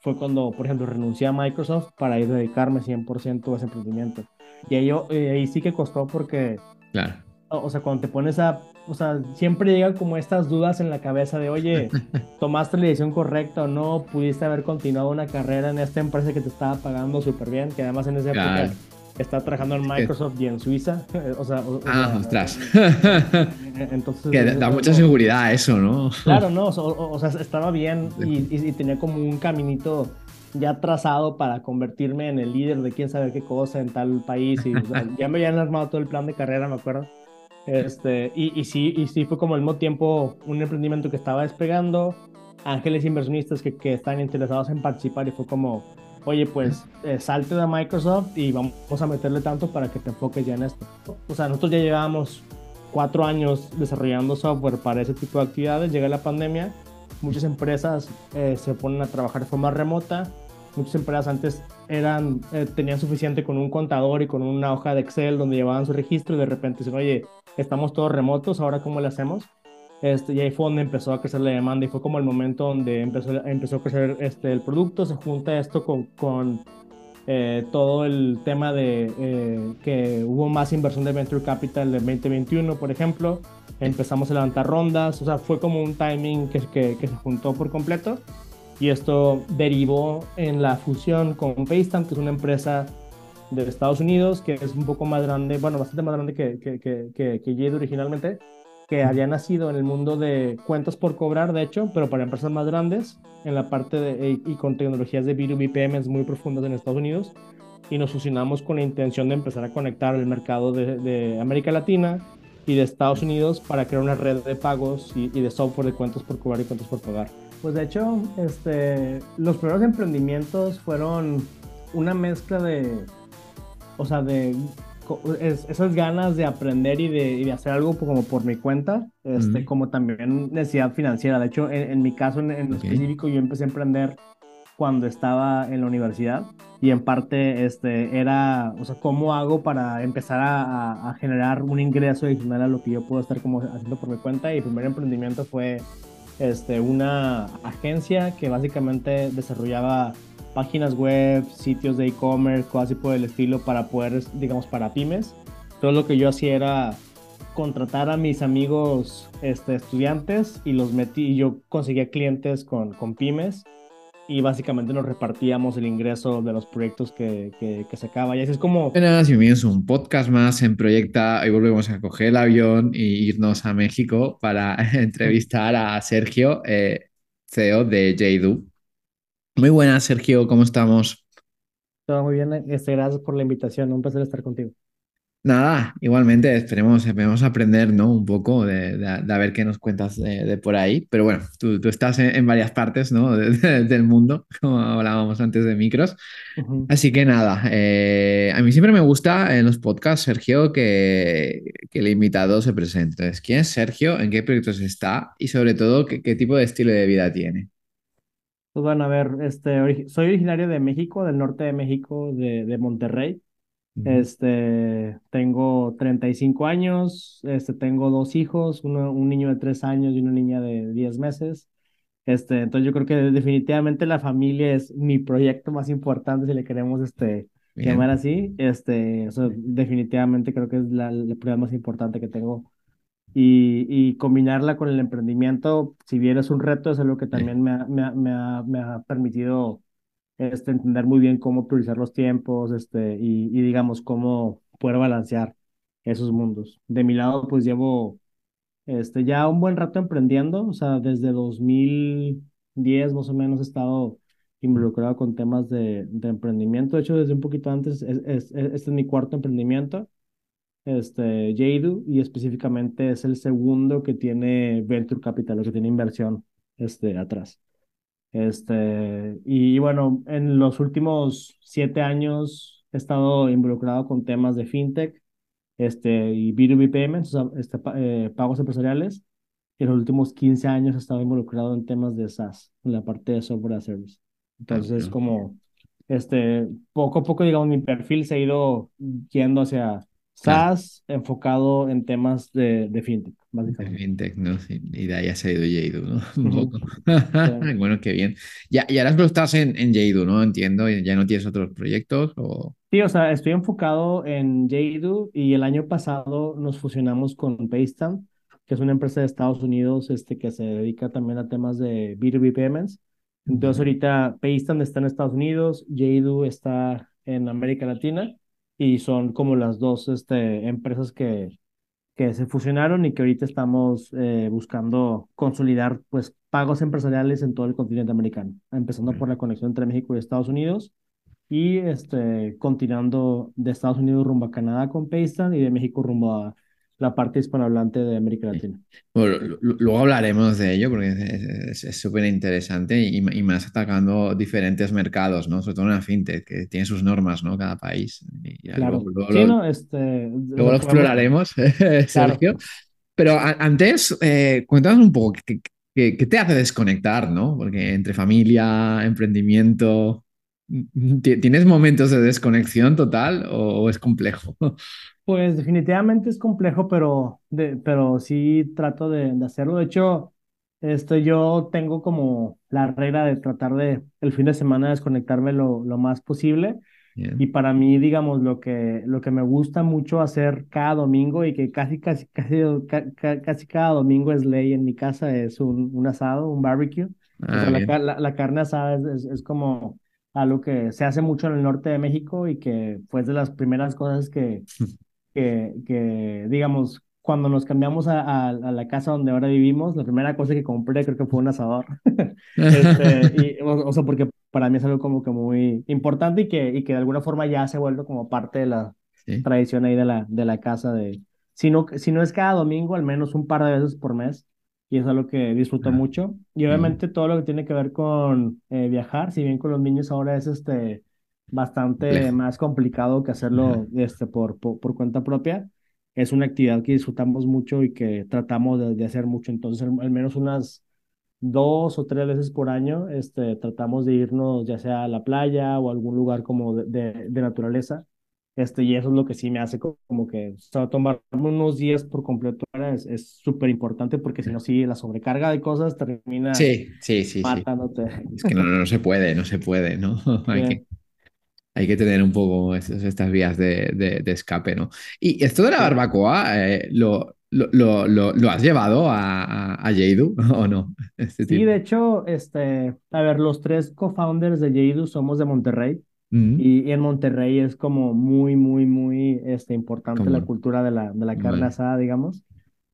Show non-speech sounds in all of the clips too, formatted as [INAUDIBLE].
fue cuando, por ejemplo, renuncié a Microsoft para ir a dedicarme 100% a ese emprendimiento. Y ahí, yo, eh, ahí sí que costó porque, Claro. o o sea, cuando te pones a, o sea, siempre llegan como estas dudas en la cabeza de, oye, [LAUGHS] ¿tomaste la decisión correcta o no? ¿Pudiste haber continuado una carrera en esta empresa que te estaba pagando súper bien? Que además en esa época Claro. Estaba trabajando en Microsoft y en Suiza. [LAUGHS] O sea, o- o Ah, sea, ostras. eh, entonces... que da mucha seguridad eso, ¿no? Claro, no, o, sea, estaba bien y, y- tenía como un caminito ya trazado para convertirme en el líder de quién sabe qué cosa en tal país y sea, [LAUGHS] ya me habían armado todo el plan de carrera, me acuerdo. Este, y, y sí, y sí fue como al mismo tiempo un emprendimiento que estaba despegando, ángeles inversionistas que, que están interesados en participar y fue como, oye, pues eh, salte de Microsoft y vamos a meterle tanto para que te enfoques ya en esto. O sea, nosotros ya llevábamos cuatro años desarrollando software para ese tipo de actividades, llega la pandemia, muchas empresas eh, se ponen a trabajar de forma remota, muchas empresas antes eran, eh, tenían suficiente con un contador y con una hoja de Excel donde llevaban su registro y de repente dicen, oye, estamos todos remotos, ahora cómo le hacemos? Este, y ahí fue donde empezó a crecer la demanda y fue como el momento donde empezó, empezó a crecer este, el producto, se junta esto con, con eh, todo el tema de eh, que hubo más inversión de Venture Capital en 2021, por ejemplo, empezamos a levantar rondas, o sea, fue como un timing que, que, que se juntó por completo. Y esto derivó en la fusión con FaceTime, que es una empresa de Estados Unidos, que es un poco más grande, bueno, bastante más grande que, que, que, que, que originalmente, que había nacido en el mundo de cuentas por cobrar, de hecho, pero para empresas más grandes, en la parte de, y, y con tecnologías de B2B payments muy profundas en Estados Unidos, y nos fusionamos con la intención de empezar a conectar el mercado de, América Latina y de Estados Unidos para crear una red de pagos y, y de software de cuentas por cobrar y cuentas por pagar. Pues de hecho, este, los primeros emprendimientos fueron una mezcla de, o sea, de es- esas ganas de aprender y de, y de hacer algo como por mi cuenta, este, como también necesidad financiera. De hecho, en, en mi caso en, en específico, yo empecé a emprender cuando estaba en la universidad y en parte este, era, o sea, ¿cómo hago para empezar a generar un ingreso adicional a lo que yo puedo estar como haciendo por mi cuenta? Y el primer emprendimiento fue este, una agencia que básicamente desarrollaba páginas web, sitios de e-commerce, cosas así por el estilo para poder, digamos, para pymes. Todo lo que yo hacía era contratar a mis amigos este, estudiantes y los metí, y yo conseguía clientes con, con pymes y básicamente nos repartíamos el ingreso de los proyectos que, que, que sacaba. Y así es como... Buenas, bienvenidos a un podcast más en Proyecta. Hoy volvemos a coger el avión e irnos a México para [LAUGHS] entrevistar a Sergio, eh, CEO de Jadu. Muy buenas, Sergio, ¿cómo estamos? Todo muy bien, este, gracias por la invitación, un placer estar contigo. Nada, igualmente esperemos, esperemos aprender, ¿no? Un poco de, de- de a ver qué nos cuentas de, de por ahí. Pero bueno, tú, tú estás en, en varias partes, ¿no? de- de- del mundo, [LAUGHS] como hablábamos antes de micros. Así que nada, eh, a mí siempre me gusta en los podcasts, Sergio, que, que el invitado se presente. Entonces, ¿quién es Sergio? ¿En qué proyectos está? Y sobre todo, ¿qué, qué tipo de estilo de vida tiene? Pues bueno, a ver, este, ori- soy originario de México, del norte de México, de, de Monterrey. Este, tengo 35 años, este, tengo dos hijos, uno, un niño de 3 años y una niña de 10 meses. Este, entonces yo creo que definitivamente la familia es mi proyecto más importante, si le queremos este, Bien. llamar así. Este, o sea, definitivamente creo que es la, la prioridad más importante que tengo. Y, y combinarla con el emprendimiento, si bien es un reto, es algo que también me ha, me ha, me ha, me ha permitido este, entender muy bien cómo priorizar los tiempos este, y, y digamos cómo poder balancear esos mundos. De mi lado, pues llevo este, ya un buen rato emprendiendo, o sea, desde 2010 más o menos he estado involucrado con temas de, de emprendimiento. De hecho, desde un poquito antes, es, es- es- este es mi cuarto emprendimiento, este, Jadu, y específicamente es el segundo que tiene Venture Capital, o que tiene inversión este, atrás. Este, y bueno, en los últimos siete años he estado involucrado con temas de fintech este, y B2B payments, o sea, este, eh, pagos empresariales. Y en los últimos 15 años he estado involucrado en temas de SaaS, en la parte de software as service. Entonces, es ok. como, este, poco a poco, digamos, mi perfil se ha ido yendo hacia SaaS enfocado en temas de, de fintech, básicamente. fintech, ¿no? y de ahí ha salido Jadu, ¿no? [LAUGHS] Un poco. [LAUGHS] bueno, qué bien. Ya, y ahora estás en, en Jadu, ¿no? Entiendo, ¿ya no tienes otros proyectos? O... Sí, o sea, estoy enfocado en Jadu y el año pasado nos fusionamos con Paystam, que es una empresa de Estados Unidos este, que se dedica también a temas de B2B payments. Entonces ahorita Paystam está en Estados Unidos, Jadu está en América Latina y son como las dos este, empresas que, que se fusionaron y que ahorita estamos eh, buscando consolidar pues pagos empresariales en todo el continente americano, empezando por la conexión entre México y Estados Unidos y este, continuando de Estados Unidos rumbo a Canadá con Paystan y de México rumbo a la parte hispanohablante de América Latina. Bueno, luego hablaremos de ello porque es súper interesante y, y, más atacando diferentes mercados, ¿no? Sobre todo en la fintech, que tiene sus normas, ¿no? Cada país. claro. Luego, sí, no, este, luego lo exploraremos, [LAUGHS] Sergio. Pero antes, eh, cuéntanos un poco, ¿qué, qué, qué te hace desconectar, no? Porque entre familia, emprendimiento, ¿tienes momentos de desconexión total o es complejo? [LAUGHS] Pues definitivamente es complejo, pero, de, pero sí trato de, de hacerlo. De hecho, este, yo tengo como la regla de tratar de el fin de semana desconectarme lo, lo más posible. Y para mí, digamos, lo que, lo que me gusta mucho hacer cada domingo y que casi, casi, casi, casi cada domingo es ley en mi casa es un, un asado, un barbecue. Ah, la, la, carne asada es, es, es, como algo que se hace mucho en el norte de México y que fue de las primeras cosas que, [LAUGHS] que, que digamos, cuando nos cambiamos a, a, la casa donde ahora vivimos, la primera cosa que compré creo que fue un asador. [LAUGHS] este, y, o, sea, porque para mí es algo como que muy importante y que, y que de alguna forma ya se vuelve como parte de la tradición ahí de la, de la casa de, si no, si no es cada domingo, al menos un par de veces por mes. Y es algo que disfruto mucho. Y obviamente todo lo que tiene que ver con eh, viajar, si bien con los niños ahora es este bastante más complicado que hacerlo este, por, por, por, cuenta propia. Es una actividad que disfrutamos mucho y que tratamos de, de hacer mucho. Entonces, al, menos unas dos o tres veces por año este, tratamos de irnos ya sea a la playa o a algún lugar como de, de, naturaleza. Este, y eso es lo que sí me hace como que o sea, tomarme unos días por completo es súper importante porque si no, sí, la sobrecarga de cosas termina sí, sí, sí, matándote. Es que no, no, se puede, no se puede, ¿no? [LAUGHS] Hay que hay que tener un poco estas vías de, escape, ¿no? Y esto de la barbacoa, eh, lo, lo, lo, has llevado a, a, [LAUGHS] o no? Este sí, de hecho, este, a ver, los tres co-founders de Jadu somos de Monterrey. Y, en Monterrey es como muy, muy, muy este, importante la cultura de la, de la carne asada, digamos.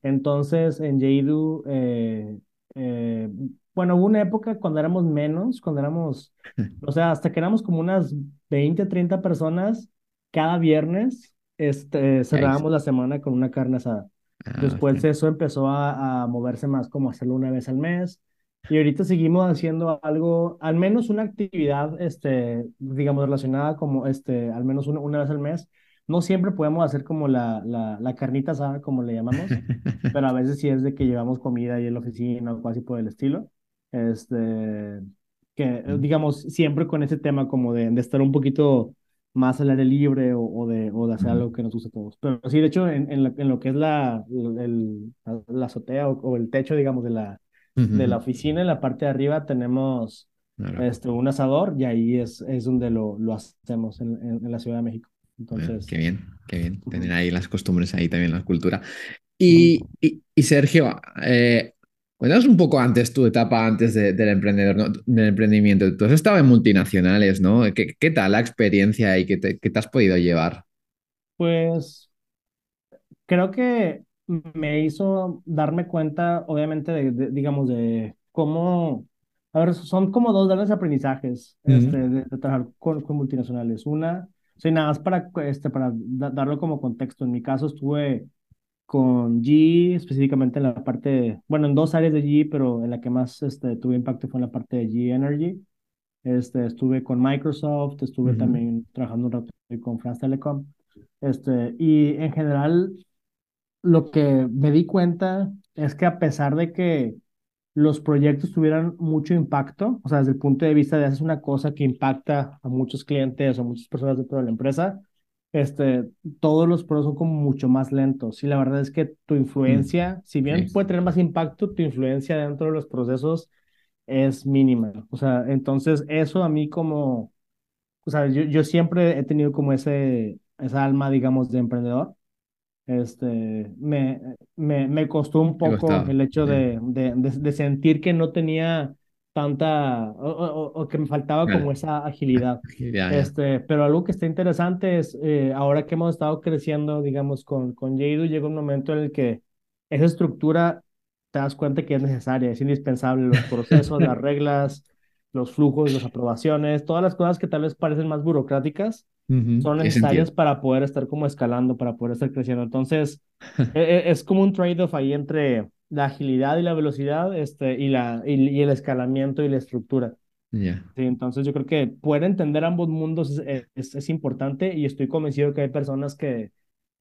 Entonces, en Jadu, eh, eh, bueno, hubo una época cuando éramos menos, cuando éramos, [LAUGHS] o sea, hasta que éramos como unas 20, 30 personas, cada viernes este, cerrábamos la semana con una carne asada. Ah, Después eso empezó a, a, moverse más como hacerlo una vez al mes. Y ahorita seguimos haciendo algo, al menos una actividad, este, digamos, relacionada como, este, al menos una, una vez al mes. No siempre podemos hacer como la, la, la carnita asada, como le llamamos, [LAUGHS] pero a veces sí es de que llevamos comida ahí en la oficina o casi por el estilo. Este, que digamos, siempre con ese tema como de, de estar un poquito más al aire libre o, o, de, o de hacer algo que nos guste a todos. Pero sí, de hecho, en, en, en lo que es la, el, la azotea o, el techo, digamos, de la, de la oficina, en la parte de arriba tenemos este, un asador y ahí es, es donde lo, lo hacemos en, en, la Ciudad de México. Entonces... qué bien, qué bien. Tener ahí las costumbres, ahí también la cultura. Y, y, y Sergio, eh, Cuéntanos un poco antes tu etapa antes del emprendedor, del emprendimiento. Tú has estado en multinacionales, ¿no? ¿Qué, qué tal la experiencia y qué te, qué te, has podido llevar? Pues creo que me hizo darme cuenta, obviamente, de, digamos, de cómo, a ver, son como dos grandes aprendizajes este, de, trabajar con, con, multinacionales. Una, soy nada más para, este, para darlo como contexto. En mi caso estuve con G, específicamente en la parte, bueno, en dos áreas de G, pero en la que más este, tuve impacto fue en la parte de G Energy. Este, estuve con Microsoft, estuve también trabajando un rato con France Telecom. Este, y en general, lo que me di cuenta es que a pesar de que los proyectos tuvieran mucho impacto, o sea, desde el punto de vista de hacer una cosa que impacta a muchos clientes o muchas personas dentro de la empresa, este, todos los procesos son como mucho más lentos. Y la verdad es que tu Mm, influencia, si bien sí, puede tener más impacto, tu influencia dentro de los procesos es mínima. O sea, entonces eso a mí como, o sea, yo, yo siempre he tenido como ese, esa alma, digamos, de emprendedor. Este, me, me, me costó un poco el hecho de, de, de, de sentir que no tenía tanta, o, o- o que me faltaba como esa [LAUGHS] agilidad. Ya. Este, pero algo que está interesante es, eh, ahora que hemos estado creciendo, digamos, con, con Jadu, llega un momento en el que esa estructura te das cuenta que es necesaria, es indispensable, los procesos, las [LAUGHS] reglas, los flujos, las aprobaciones, todas las cosas que tal vez parecen más burocráticas Ujú, son necesarias para poder estar como escalando, para poder estar creciendo. Entonces, [LAUGHS] e- e- es como un trade-off ahí entre la agilidad y la velocidad, este, y la, y, y el escalamiento y la estructura. Ya. Sí, entonces yo creo que poder entender ambos mundos es, es, es importante y estoy convencido que hay personas que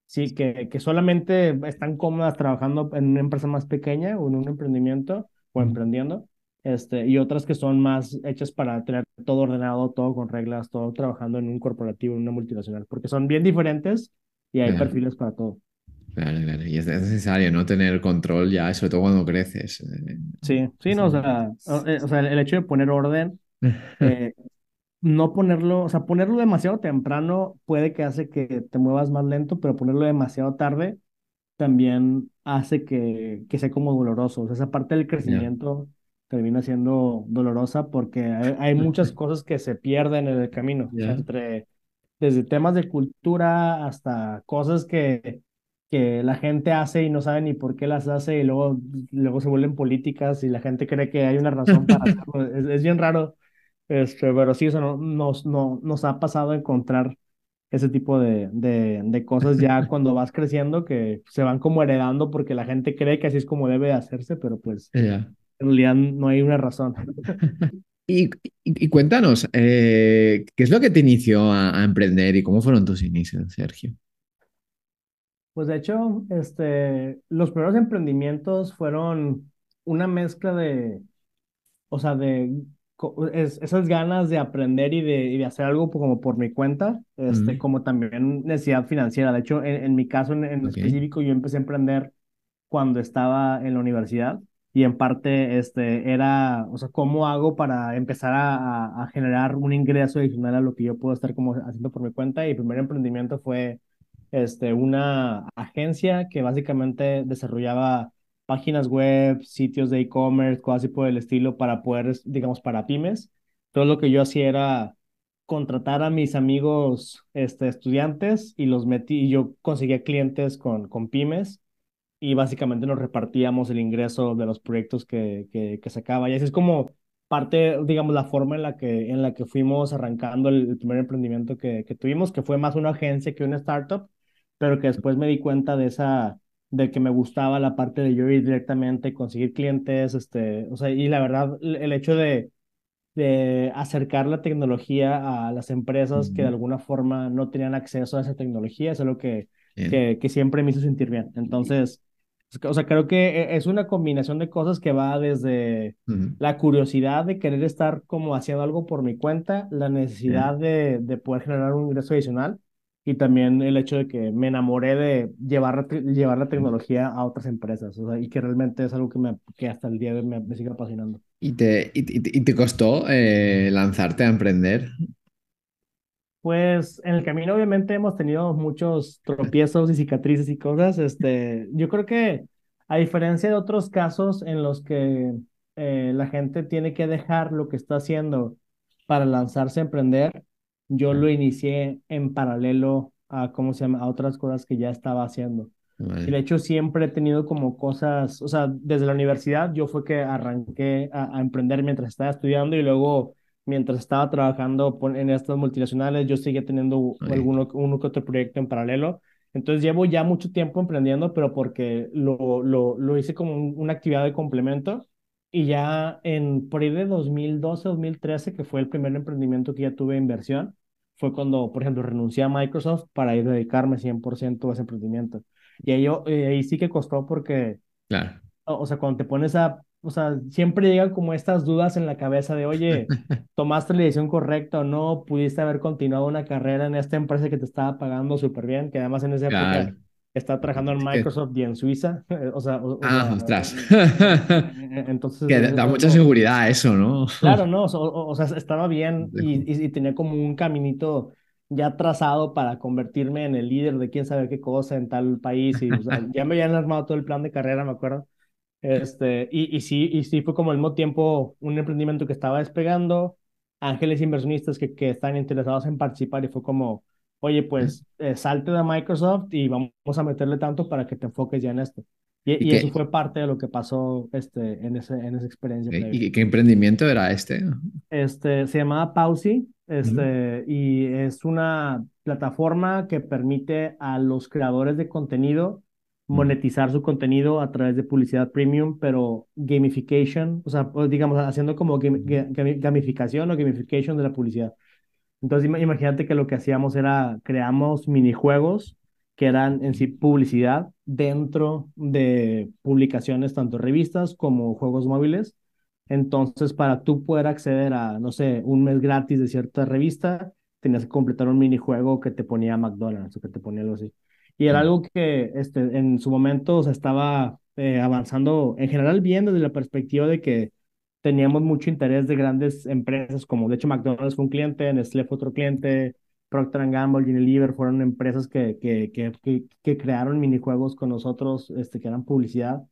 sí, que, que solamente están cómodas trabajando en una empresa más pequeña o en un emprendimiento o emprendiendo, este, y otras que son más hechas para tener todo ordenado, todo con reglas, todo trabajando en un corporativo, en una multinacional, porque son bien diferentes y hay Claro, perfiles para todo. claro, claro. Y es es necesario, ¿no? Tener control ya, sobre todo cuando creces. eh, Sí, sí, no, o sea, o, eh, o sea, el hecho de poner orden, [LAUGHS] eh, no ponerlo, o sea, ponerlo demasiado temprano puede que hace que te muevas más lento, pero ponerlo demasiado tarde también hace que, que sea como doloroso. O sea, esa parte del crecimiento termina siendo dolorosa porque hay, hay muchas [LAUGHS] cosas que se pierden en el camino. Ya. entre, desde temas de cultura hasta cosas que, que la gente hace y no sabe ni por qué las hace y luego, luego se vuelven políticas y la gente cree que hay una razón para [LAUGHS] hacerlo. Es, es bien raro. Este, pero sí, eso no, nos, no, nos ha pasado encontrar ese tipo de, de, de cosas ya cuando [LAUGHS] vas creciendo que se van como heredando porque la gente cree que así es como debe de hacerse, pero pues Ya. En realidad no hay una razón. [LAUGHS] Y, y- y cuéntanos, eh, ¿qué es lo que te inició a, a emprender y cómo fueron tus inicios, Sergio? Pues de hecho, este, los primeros emprendimientos fueron una mezcla de, o sea, de es- esas ganas de aprender y de, y de hacer algo como por mi cuenta, este, como también necesidad financiera. De hecho, en, en mi caso en, específico, yo empecé a emprender cuando estaba en la universidad y en parte este, era, o sea, ¿cómo hago para empezar a, a- generar un ingreso adicional a lo que yo puedo estar como haciendo por mi cuenta? Y el primer emprendimiento fue este, una agencia que básicamente desarrollaba páginas web, sitios de e-commerce, cosas así por el estilo para poder, digamos, para pymes. Todo lo que yo hacía era contratar a mis amigos este, estudiantes y los metí y yo conseguía clientes con, con pymes y básicamente nos repartíamos el ingreso de los proyectos que, que, que sacaba. Y así es como parte, digamos, la forma en la que, en la que fuimos arrancando el, el primer emprendimiento que, que tuvimos, que fue más una agencia que una startup, pero que después me di cuenta de esa, de que me gustaba la parte de yo ir directamente, conseguir clientes, este, o sea, y la verdad, el hecho de de acercar la tecnología a las empresas que de alguna forma no tenían acceso a esa tecnología, es algo que, que, que siempre me hizo sentir bien. Entonces, o sea, creo que e- es una combinación de cosas que va desde mm, la curiosidad de querer estar como haciendo algo por mi cuenta, la necesidad bien. de, de poder generar un ingreso adicional y también el hecho de que me enamoré de llevar, llevar la tecnología a otras empresas, o sea, y que realmente es algo que, me, que hasta el día de hoy me, me sigue apasionando. ¿Y te, y, te y te costó eh, lanzarte a emprender? Pues en el camino obviamente hemos tenido muchos tropiezos y cicatrices y cosas. Este, yo creo que a diferencia de otros casos en los que eh, la gente tiene que dejar lo que está haciendo para lanzarse a emprender, yo lo inicié en paralelo a, ¿cómo se llama? A otras cosas que ya estaba haciendo. Y de hecho siempre he tenido como cosas, o sea, desde la universidad yo fue que arranqué a, a emprender mientras estaba estudiando y luego mientras estaba trabajando en estas multinacionales yo seguía teniendo ok, alguno, uno que otro proyecto en paralelo. Entonces llevo ya mucho tiempo emprendiendo, pero porque lo, lo, lo hice como un- una actividad de complemento y ya en por ahí de 2012, 2013, que fue el primer emprendimiento que ya tuve inversión, fue cuando, por ejemplo, renuncié a Microsoft para ir a dedicarme 100% a ese emprendimiento. Y ahí, yo- eh, ahí sí que costó porque, claro. o o sea, cuando te pones a o sea, siempre llegan como estas dudas en la cabeza de, oye, [LAUGHS] ¿tomaste la decisión correcta o no? ¿Pudiste haber continuado una carrera en esta empresa que te estaba pagando súper bien? Que además en esa época está trabajando en Microsoft y en Suiza. [LAUGHS] O sea, ah, ostras. [LAUGHS] Entonces. Que da mucha seguridad eso, ¿no? Claro, no. O, sea, estaba bien y, y, tenía como un caminito ya trazado para convertirme en el líder de quién sabe qué cosa en tal país. Y ya me habían armado todo el plan de carrera, me acuerdo. Este, y, y, sí, y sí fue como al mismo tiempo un emprendimiento que estaba despegando, ángeles inversionistas que, que están interesados en participar y fue como, oye, pues eh, salte de Microsoft y vamos a meterle tanto para que te enfoques ya en esto. Y, y, eso fue parte de lo que pasó este, en, ese, en esa experiencia. ¿Y qué emprendimiento era este? Este, se llamaba Pausi este, y es una plataforma que permite a los creadores de contenido monetizar su contenido a través de publicidad premium, pero gamification, o sea, digamos, haciendo como gamificación o gamification de la publicidad. Entonces, imagínate que lo que hacíamos era, creamos minijuegos que eran en sí publicidad dentro de publicaciones, tanto revistas como juegos móviles. Entonces, para tú poder acceder a, no sé, un mes gratis de cierta revista, tenías que completar un minijuego que te ponía McDonald's o que te ponía algo así. Y era algo que este, en su momento se estaba eh, avanzando en general bien desde la perspectiva de que teníamos mucho interés de grandes empresas, como de hecho McDonald's fue un cliente, Nestlé fue otro cliente, Procter Gamble, Unilever fueron empresas que, que, que, que, crearon minijuegos con nosotros, este, que eran publicidad.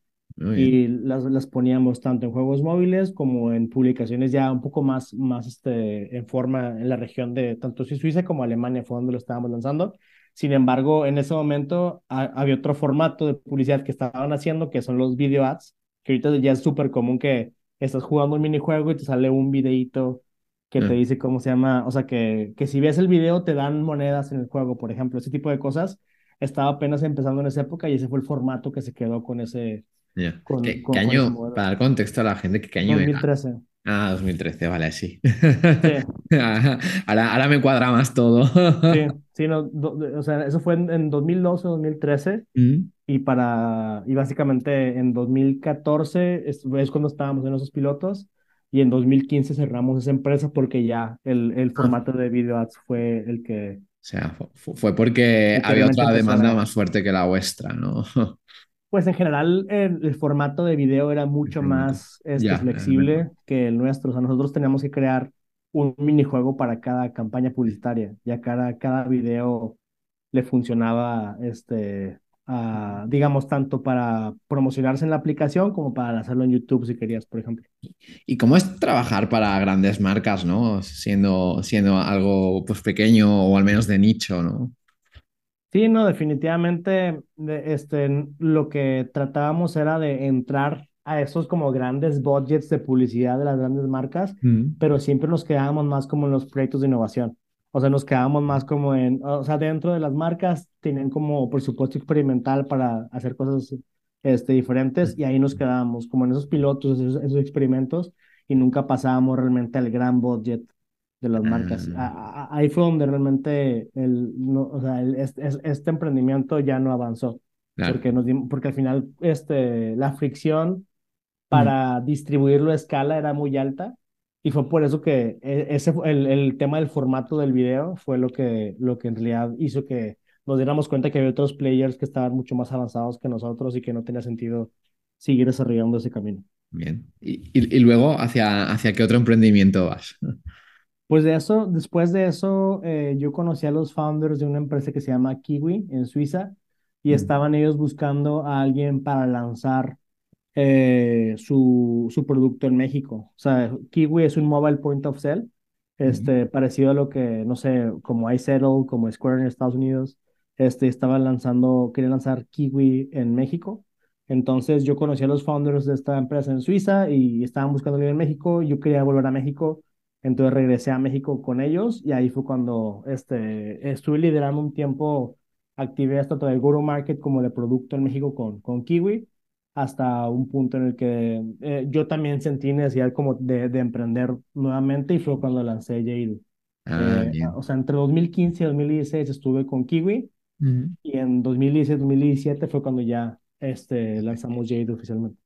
Y las, las poníamos tanto en juegos móviles como en publicaciones ya un poco más, más este, en forma en la región de tanto Suiza como Alemania, fue donde lo estábamos lanzando. Sin embargo, en ese momento había otro formato de publicidad que estaban haciendo, que son los video ads, que ahorita ya es súper común que estás jugando un minijuego y te sale un videito que te mm. dice cómo se llama, o sea, que, que si ves el video te dan monedas en el juego, por ejemplo, ese tipo de cosas. Estaba apenas empezando en esa época y ese fue el formato que se quedó con ese... ¿Qué, año, para dar contexto a la gente, qué año 2013. Ah, 2013, vale, sí. [LAUGHS] ahora, ahora, me cuadra más todo. sí, [LAUGHS] sí no, o sea, eso fue en, 2012, 2013. Mm. Y para, y básicamente en 2014 es, cuando estábamos en esos pilotos. Y en 2015 cerramos esa empresa porque ya el, el ah. formato de video ads fue el que... O sea, fue porque había otra demanda más fuerte que la vuestra, ¿no? [LAUGHS] Pues en general el, formato de video era mucho más este, flexible que el nuestro. O sea, nosotros teníamos que crear un minijuego para cada campaña publicitaria. Ya cada, cada video le funcionaba, este, digamos, tanto para promocionarse en la aplicación como para hacerlo en YouTube si querías, por ejemplo. ¿Y cómo es trabajar para grandes marcas, no? Siendo, siendo algo pues, pequeño o al menos de nicho, ¿no? Sí, no, definitivamente este, lo que tratábamos era de entrar a esos como grandes budgets de publicidad de las grandes marcas, mm. pero siempre nos quedábamos más como en los proyectos de innovación. O sea, nos quedábamos más como en, o sea, dentro de las marcas tienen como presupuesto experimental para hacer cosas este, diferentes y ahí nos quedábamos como en esos pilotos, esos, esos experimentos y nunca pasábamos realmente al gran budget de las marcas. Ah. ahí fue donde realmente el, no, o sea, este, este, emprendimiento ya no avanzó. Porque, nos, porque al final este, la fricción para distribuirlo a escala era muy alta y fue por eso que e, ese, el, el tema del formato del video fue lo que, lo que en realidad hizo que nos diéramos cuenta que había otros players que estaban mucho más avanzados que nosotros y que no tenía sentido seguir desarrollando ese camino. Bien. ¿Y, y, y luego hacia, hacia qué otro emprendimiento vas? [LAUGHS] Pues de eso, después de eso, eh, yo conocí a los founders de una empresa que se llama Kiwi en Suiza y mm. estaban ellos buscando a alguien para lanzar eh, su, su producto en México. O sea, Kiwi es un mobile point of sale, este, parecido a lo que, no sé, como iSettle, como Square en Estados Unidos, este, estaban lanzando, querían lanzar Kiwi en México. Entonces yo conocí a los founders de esta empresa en Suiza y estaban buscando alguien en México. Yo quería volver a México entonces regresé a México con ellos y ahí fue cuando este, estuve liderando un tiempo actividades tanto del Guru Market como de producto en México con, con Kiwi, hasta un punto en el que eh, yo también sentí necesidad como de, de, emprender nuevamente y fue cuando lancé Jade. Ah, eh, o sea, entre 2015 y 2016 estuve con Kiwi y en 2016-2017 fue cuando ya este, lanzamos Jade oficialmente.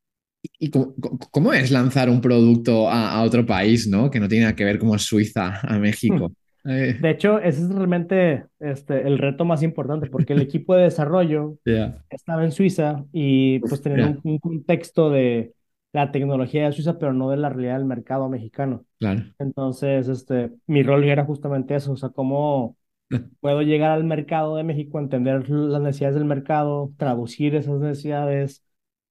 ¿Y cómo, cómo es lanzar un producto a, a, otro país, ¿no? Que no tiene nada que ver como Suiza a México. Eh. De hecho, ese es realmente este, el reto más importante, porque el equipo de desarrollo [LAUGHS] yeah. estaba en Suiza y pues tenían Yeah. un, un contexto de la tecnología de Suiza, pero no de la realidad del mercado mexicano. Claro. Entonces, este, mi rol era justamente eso, o sea, cómo [LAUGHS] puedo llegar al mercado de México, entender las necesidades del mercado, traducir esas necesidades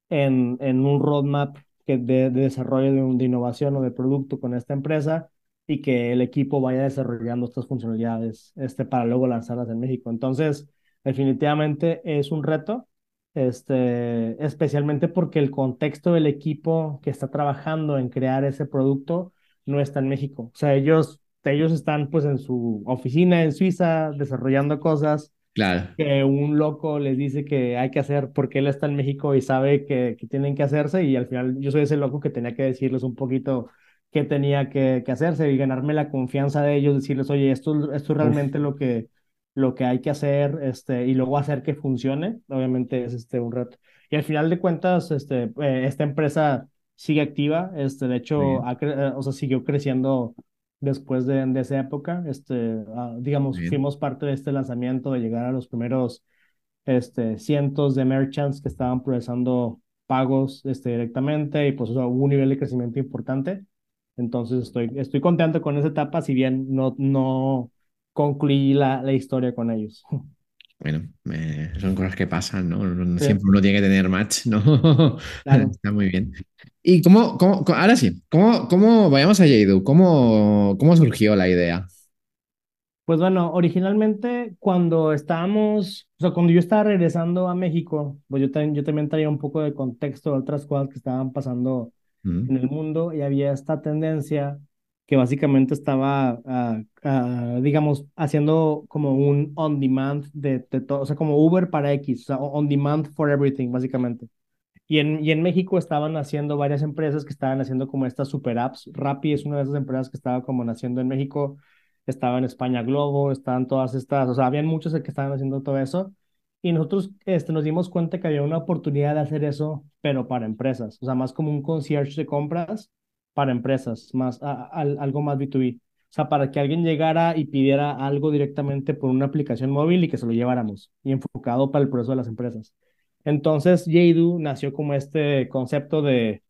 en, en un roadmap que de, de desarrollo de, un- de innovación o de producto con esta empresa y que el equipo vaya desarrollando estas funcionalidades este, para luego lanzarlas en México. Entonces, definitivamente es un reto, este, especialmente porque el contexto del equipo que está trabajando en crear ese producto no está en México. O sea, ellos, ellos están pues en su oficina en Suiza desarrollando cosas Claro. que un loco les dice que hay que hacer porque él está en México y sabe que, que tienen que hacerse y al final yo soy ese loco que tenía que decirles un poquito qué tenía que, que hacerse y ganarme la confianza de ellos, decirles, oye, esto, esto es realmente lo que, lo que hay que hacer este, y luego hacer que funcione, obviamente es este, un reto. Y al final de cuentas, este, eh, esta empresa sigue activa, este, de hecho, ha eh, o sea, siguió creciendo después de, de esa época, este, ah, digamos, bien. fuimos parte de este lanzamiento, de llegar a los primeros este, cientos de merchants que estaban procesando pagos este, directamente y pues hubo un nivel de crecimiento importante. Entonces estoy, estoy contento con esa etapa, si bien no, no concluí la, la historia con ellos. [LAUGHS] Bueno, eh, son cosas que pasan, ¿no? Sí, Siempre uno tiene que tener match, [LAUGHS] ¿no? claro. Está muy bien. Y cómo, cómo- ahora sí, ¿cómo, cómo, vayamos a Jaidu, ¿cómo, cómo surgió la idea? Pues bueno, originalmente cuando estábamos, o sea, cuando yo estaba regresando a México, pues yo, también yo también traía un poco de contexto de otras cosas que estaban pasando Mm, en el mundo y había esta tendencia que básicamente estaba, ah, ah, digamos, haciendo como un on demand de, todo, o sea, como Uber para X, o sea, on demand for everything, básicamente. Y en, y en México estaban haciendo varias empresas que estaban haciendo como estas super apps. Rappi es una de esas empresas que estaba como naciendo en México. Estaba en España Globo, estaban todas estas, o sea, habían muchos que estaban haciendo todo eso. Y nosotros este, nos dimos cuenta que había una oportunidad de hacer eso, pero para empresas. O sea, más como un concierge de compras para empresas, más a- algo más B2B. O sea, para que alguien llegara y pidiera algo directamente por una aplicación móvil y que se lo lleváramos, y enfocado para el proceso de las empresas. Entonces, Jadu nació como este concepto de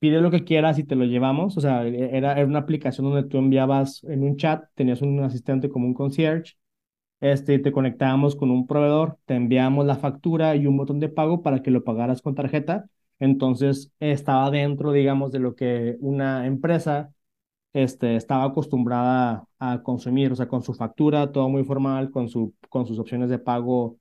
pide lo que quieras y te lo llevamos. O sea, e- era, era una aplicación donde tú enviabas en un chat, tenías un asistente como un concierge, este, te conectábamos con un proveedor, te enviamos la factura y un botón de pago para que lo pagaras con tarjeta. Entonces, estaba dentro, digamos, de lo que una empresa este, estaba acostumbrada a consumir, o sea, con su factura, todo muy formal, con, su, con sus opciones de pago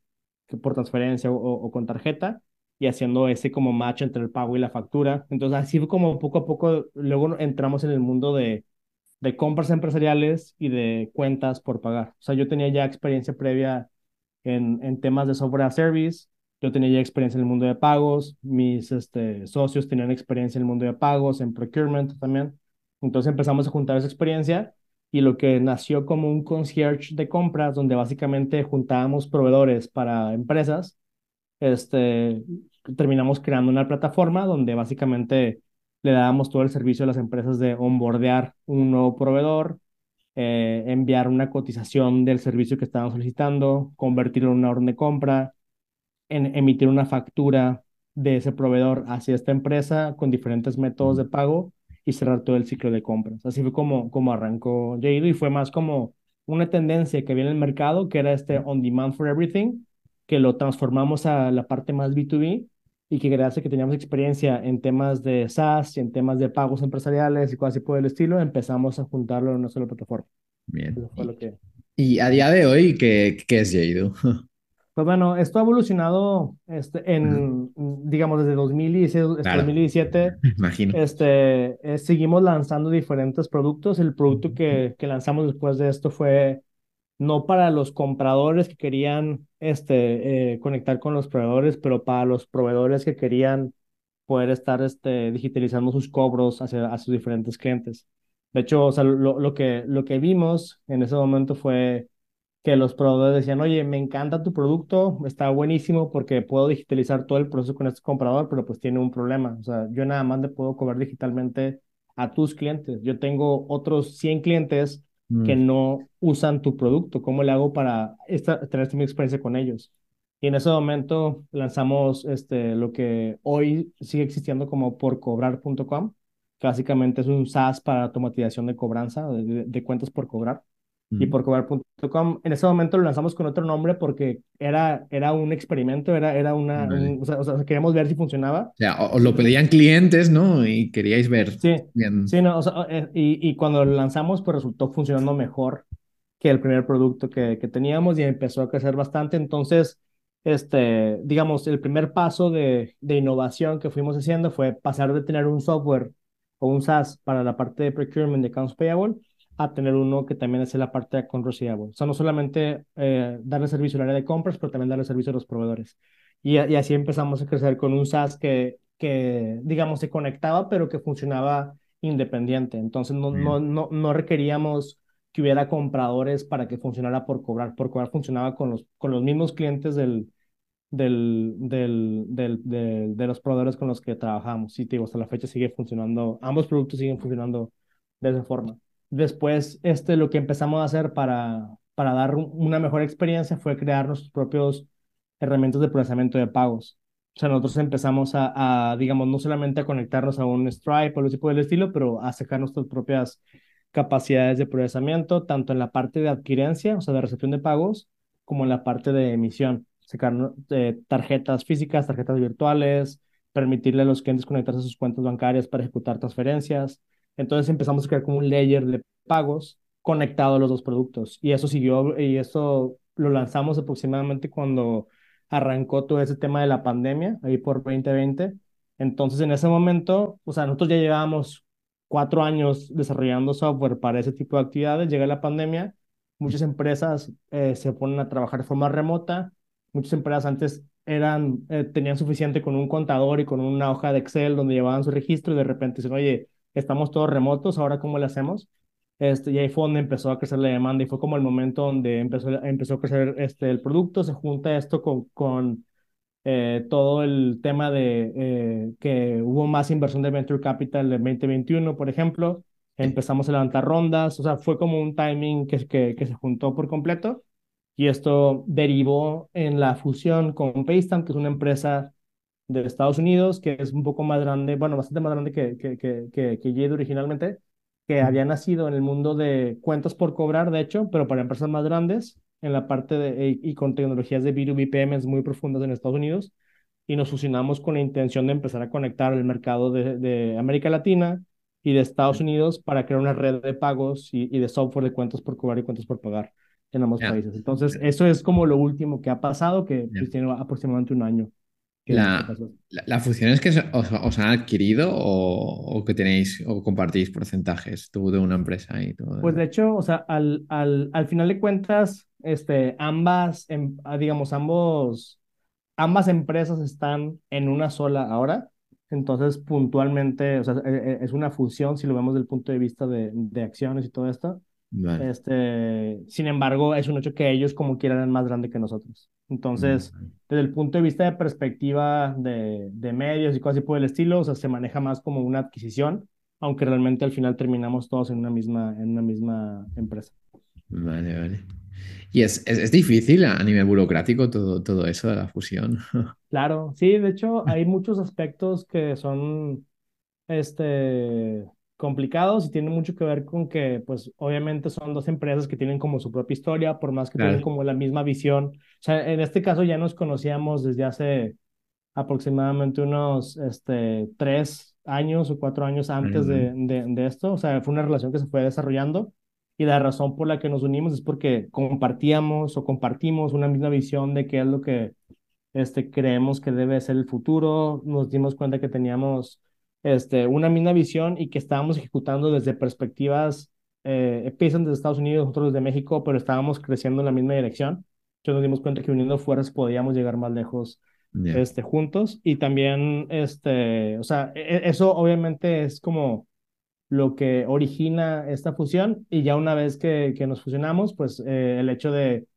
por transferencia o, con tarjeta, y haciendo ese como match entre el pago y la factura. Entonces, así como poco a poco, luego entramos en el mundo de, de compras empresariales y de cuentas por pagar. O sea, yo tenía ya experiencia previa en, en temas de software as service, yo tenía ya experiencia en el mundo de pagos, mis este, socios tenían experiencia en el mundo de pagos, en procurement también. Entonces empezamos a juntar esa experiencia y lo que nació como un concierge de compras, donde básicamente juntábamos proveedores para empresas, este, terminamos creando una plataforma donde básicamente le dábamos todo el servicio a las empresas de onboardear un nuevo proveedor, eh, enviar una cotización del servicio que estaban solicitando, convertirlo en una orden de compra, en emitir una factura de ese proveedor hacia esta empresa con diferentes métodos de pago y cerrar todo el ciclo de compras. Así fue como, como arrancó Jado y fue más como una tendencia que había en el mercado, que era este on demand for everything, que lo transformamos a la parte más B2B y que gracias a que teníamos experiencia en temas de SaaS y en temas de pagos empresariales y cosas así por el estilo, empezamos a juntarlo en una sola plataforma. bien. Eso fue lo que... Y a día de hoy, ¿qué, qué es Jaidu? [LAUGHS] Pues bueno, esto ha evolucionado este, en, digamos, desde 2016 hasta Claro, 2017. [LAUGHS] imagino. Este, eh, seguimos lanzando diferentes productos. El producto que, que lanzamos después de esto fue no para los compradores que querían este, eh, conectar con los proveedores, pero para los proveedores que querían poder estar este, digitalizando sus cobros hacia, a sus diferentes clientes. De hecho, o sea, lo, lo que, lo que vimos en ese momento fue que los proveedores decían, oye, me encanta tu producto, está buenísimo porque puedo digitalizar todo el proceso con este comprador, pero pues tiene un problema. O sea, yo nada más le puedo cobrar digitalmente a tus clientes. Yo tengo otros 100 clientes que Mm, no usan tu producto. ¿Cómo le hago para esta, tener esta misma experiencia con ellos? Y en ese momento lanzamos este, lo que hoy sigue existiendo como porcobrar.com, que básicamente es un SaaS para automatización de cobranza, de, de cuentas por cobrar y por cobrar.com. En ese momento lo lanzamos con otro nombre porque era, era un experimento, era, era una, Vale. un- o sea, o sea, queríamos ver si funcionaba. O sea, os lo pedían clientes, ¿no? Y queríais ver Sí, bien. sí, no, o sea, eh, y, y cuando lo lanzamos, pues resultó funcionando mejor que el primer producto que, que teníamos y empezó a crecer bastante. Entonces, este, digamos, el primer paso de, de innovación que fuimos haciendo fue pasar de tener un software o un SaaS para la parte de procurement de accounts payable a tener uno que también hace la parte de receivable. O sea, no solamente eh, darle servicio al área de compras, pero también darle servicio a los proveedores. Y, y así empezamos a crecer con un SaaS que, que, digamos, se conectaba, pero que funcionaba independiente. Entonces, no, no, no, no requeríamos que hubiera compradores para que funcionara por cobrar. Por cobrar funcionaba con los, con los mismos clientes del, del, del, del, del- de los proveedores con los que trabajamos. Y digo, hasta la fecha sigue funcionando, ambos productos siguen funcionando de esa forma. Después, este, lo que empezamos a hacer para, para dar un- una mejor experiencia fue crear nuestros propios herramientas de procesamiento de pagos. O sea, nosotros empezamos a, digamos, no solamente a conectarnos a un Stripe o algo así por el estilo, pero a sacar nuestras propias capacidades de procesamiento, tanto en la parte de adquirencia, o sea, de recepción de pagos, como en la parte de emisión. Sacar eh, tarjetas físicas, tarjetas virtuales, permitirle a los clientes conectarse a sus cuentas bancarias para ejecutar transferencias. Entonces empezamos a crear como un layer de pagos conectado a los dos productos. Y eso siguió, y eso lo lanzamos aproximadamente cuando arrancó todo ese tema de la pandemia, ahí por 2020. Entonces, en ese momento, o sea, nosotros ya llevábamos cuatro años desarrollando software para ese tipo de actividades, llega la pandemia, muchas empresas eh, se ponen a trabajar de forma remota, muchas empresas antes eran, eh, tenían suficiente con un contador y con una hoja de Excel donde llevaban su registro y de repente dicen, oye, estamos todos remotos, ¿ahora cómo le hacemos? Este, y ahí fue donde empezó a crecer la demanda y fue como el momento donde empezó, empezó a crecer este, el producto, se junta esto con, con eh, todo el tema de eh, que hubo más inversión de Venture Capital en 2021, por ejemplo, empezamos a levantar rondas, o sea, fue como un timing que, que, que se juntó por completo y esto derivó en la fusión con Paystamp, que es una empresa de Estados Unidos, que es un poco más grande, bueno, bastante más grande que, que, que, que, que Jade originalmente, que había nacido en el mundo de cuentas por cobrar, de hecho, pero para empresas más grandes, en la parte de, y, y con tecnologías de B2B payments muy profundas en Estados Unidos, y nos fusionamos con la intención de empezar a conectar el mercado de, de América Latina y de Estados Unidos para crear una red de pagos y, y de software de cuentas por cobrar y cuentas por pagar en ambos países. Entonces, eso es como lo último que ha pasado, que pues, tiene aproximadamente un año La, la, la función es que os, os han adquirido o, o que tenéis o compartís porcentajes tú de una empresa y todo. Pues de hecho, o sea, al, al, al final de cuentas, este, ambas, em- ah, digamos, ambos, ambas empresas están en una sola ahora. Entonces, puntualmente, o sea, e- e- es una fusión si lo vemos desde el punto de vista de, de acciones y todo esto. Vale. Este, sin embargo, es un hecho que ellos como quieran eran más grandes que nosotros. Entonces, desde el punto de vista de perspectiva de, de medios y cosas así por el estilo, o sea, se maneja más como una adquisición, aunque realmente al final terminamos todos en una misma, en una misma empresa. Vale, vale. Y es, es, es difícil a nivel burocrático todo, todo eso de la fusión. [LAUGHS] Claro, sí, de hecho, hay muchos aspectos que son este, complicados y tienen mucho que ver con que, pues, obviamente son dos empresas que tienen como su propia historia, por más que tienen Claro. como la misma visión. O sea, en este caso ya nos conocíamos desde hace aproximadamente unos este, tres años o cuatro años antes de, de, de esto. O sea, fue una relación que se fue desarrollando y la razón por la que nos unimos es porque compartíamos o compartimos una misma visión de qué es lo que este, creemos que debe ser el futuro. Nos dimos cuenta que teníamos este, una misma visión y que estábamos ejecutando desde perspectivas, eh, empiezan desde Estados Unidos, nosotros desde México, pero estábamos creciendo en la misma dirección. Entonces nos dimos cuenta que uniendo fuerzas podíamos llegar más lejos Ya. este, juntos y también, este, o sea, e- e- eso obviamente es como lo que origina esta fusión y ya una vez que, que nos fusionamos, pues eh, el hecho de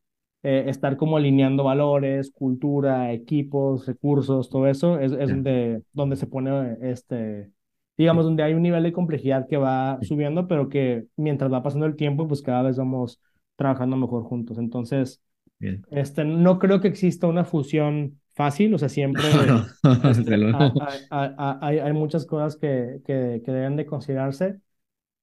eh, estar como alineando valores, cultura, equipos, recursos, todo eso es, es donde, donde se pone, este, digamos, donde hay un nivel de complejidad que va subiendo, pero que mientras va pasando el tiempo, pues cada vez vamos trabajando mejor juntos. Entonces, este, no creo que exista una fusión fácil, o sea, siempre [LAUGHS] este, [LAUGHS] hay, hay, muchas cosas que, que, que deben de considerarse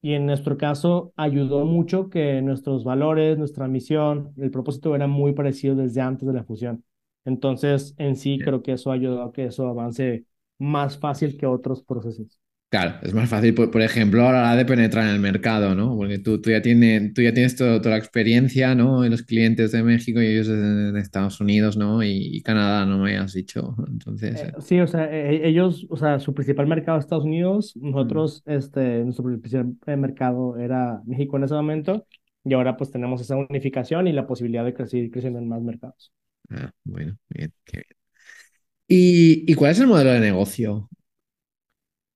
y en nuestro caso ayudó mucho que nuestros valores, nuestra misión, el propósito era muy parecido desde antes de la fusión. Entonces, en sí, creo que eso ayudó a que eso avance más fácil que otros procesos. Claro, es más fácil, por, ejemplo, a la hora de penetrar en el mercado, ¿no? Porque tú, tú, ya, tienes, tú ya tienes toda la experiencia, ¿no? En los clientes de México y ellos de, Estados Unidos, ¿no? Y, Canadá, ¿no? Me has dicho. Entonces... Eh, sí, o sea, e, e, ellos, o sea, su principal mercado es Estados Unidos, nosotros, este, nuestro principal mercado era México en ese momento, y ahora pues tenemos esa unificación y la posibilidad de crecer creciendo en más mercados. Ah, bueno, bien, qué bien. ¿Y, ¿Y cuál es el modelo de negocio?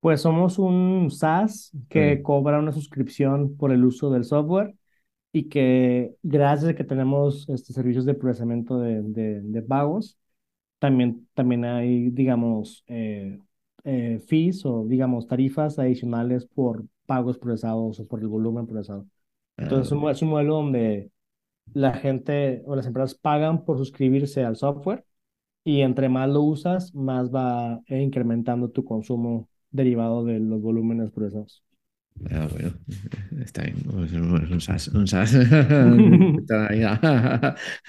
Pues somos un SaaS que cobra una suscripción por el uso del software y que gracias a que tenemos estos servicios de procesamiento de, de, pagos, también, también hay, digamos, eh, eh, fees o, digamos, tarifas adicionales por pagos procesados o por el volumen procesado. Entonces, ah, es un modelo donde la gente o las empresas pagan por suscribirse al software y entre más lo usas, más va incrementando tu consumo derivado de los volúmenes procesados. Ah, bueno, [LAUGHS] está bien. Un SAS. Un SAS. [LAUGHS]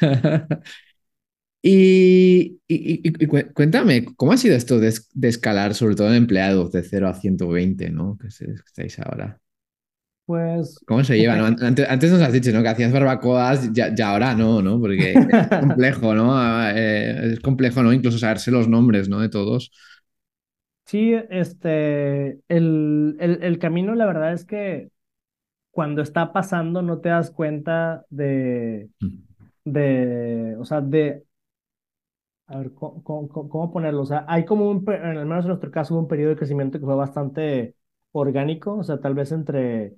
[LAUGHS] y, y, cuéntame, ¿cómo ha sido esto de, escalar, sobre todo en empleados, de 0 a 120, ¿no? Que estáis ahora. Pues. ¿Cómo se lleva? Antes, antes, nos has dicho, ¿no? Que hacías barbacoas, ya, ya ahora no, ¿no? Porque es complejo, ¿no? Eh, es complejo, ¿no? Incluso saberse los nombres, ¿no? De todos. Sí, este, el, el, el camino, la verdad es que cuando está pasando no te das cuenta de, de, o sea, de, a ver, ¿cómo, cómo, ponerlo? O sea, hay como un, al menos en nuestro caso, un periodo de crecimiento que fue bastante orgánico, o sea, tal vez entre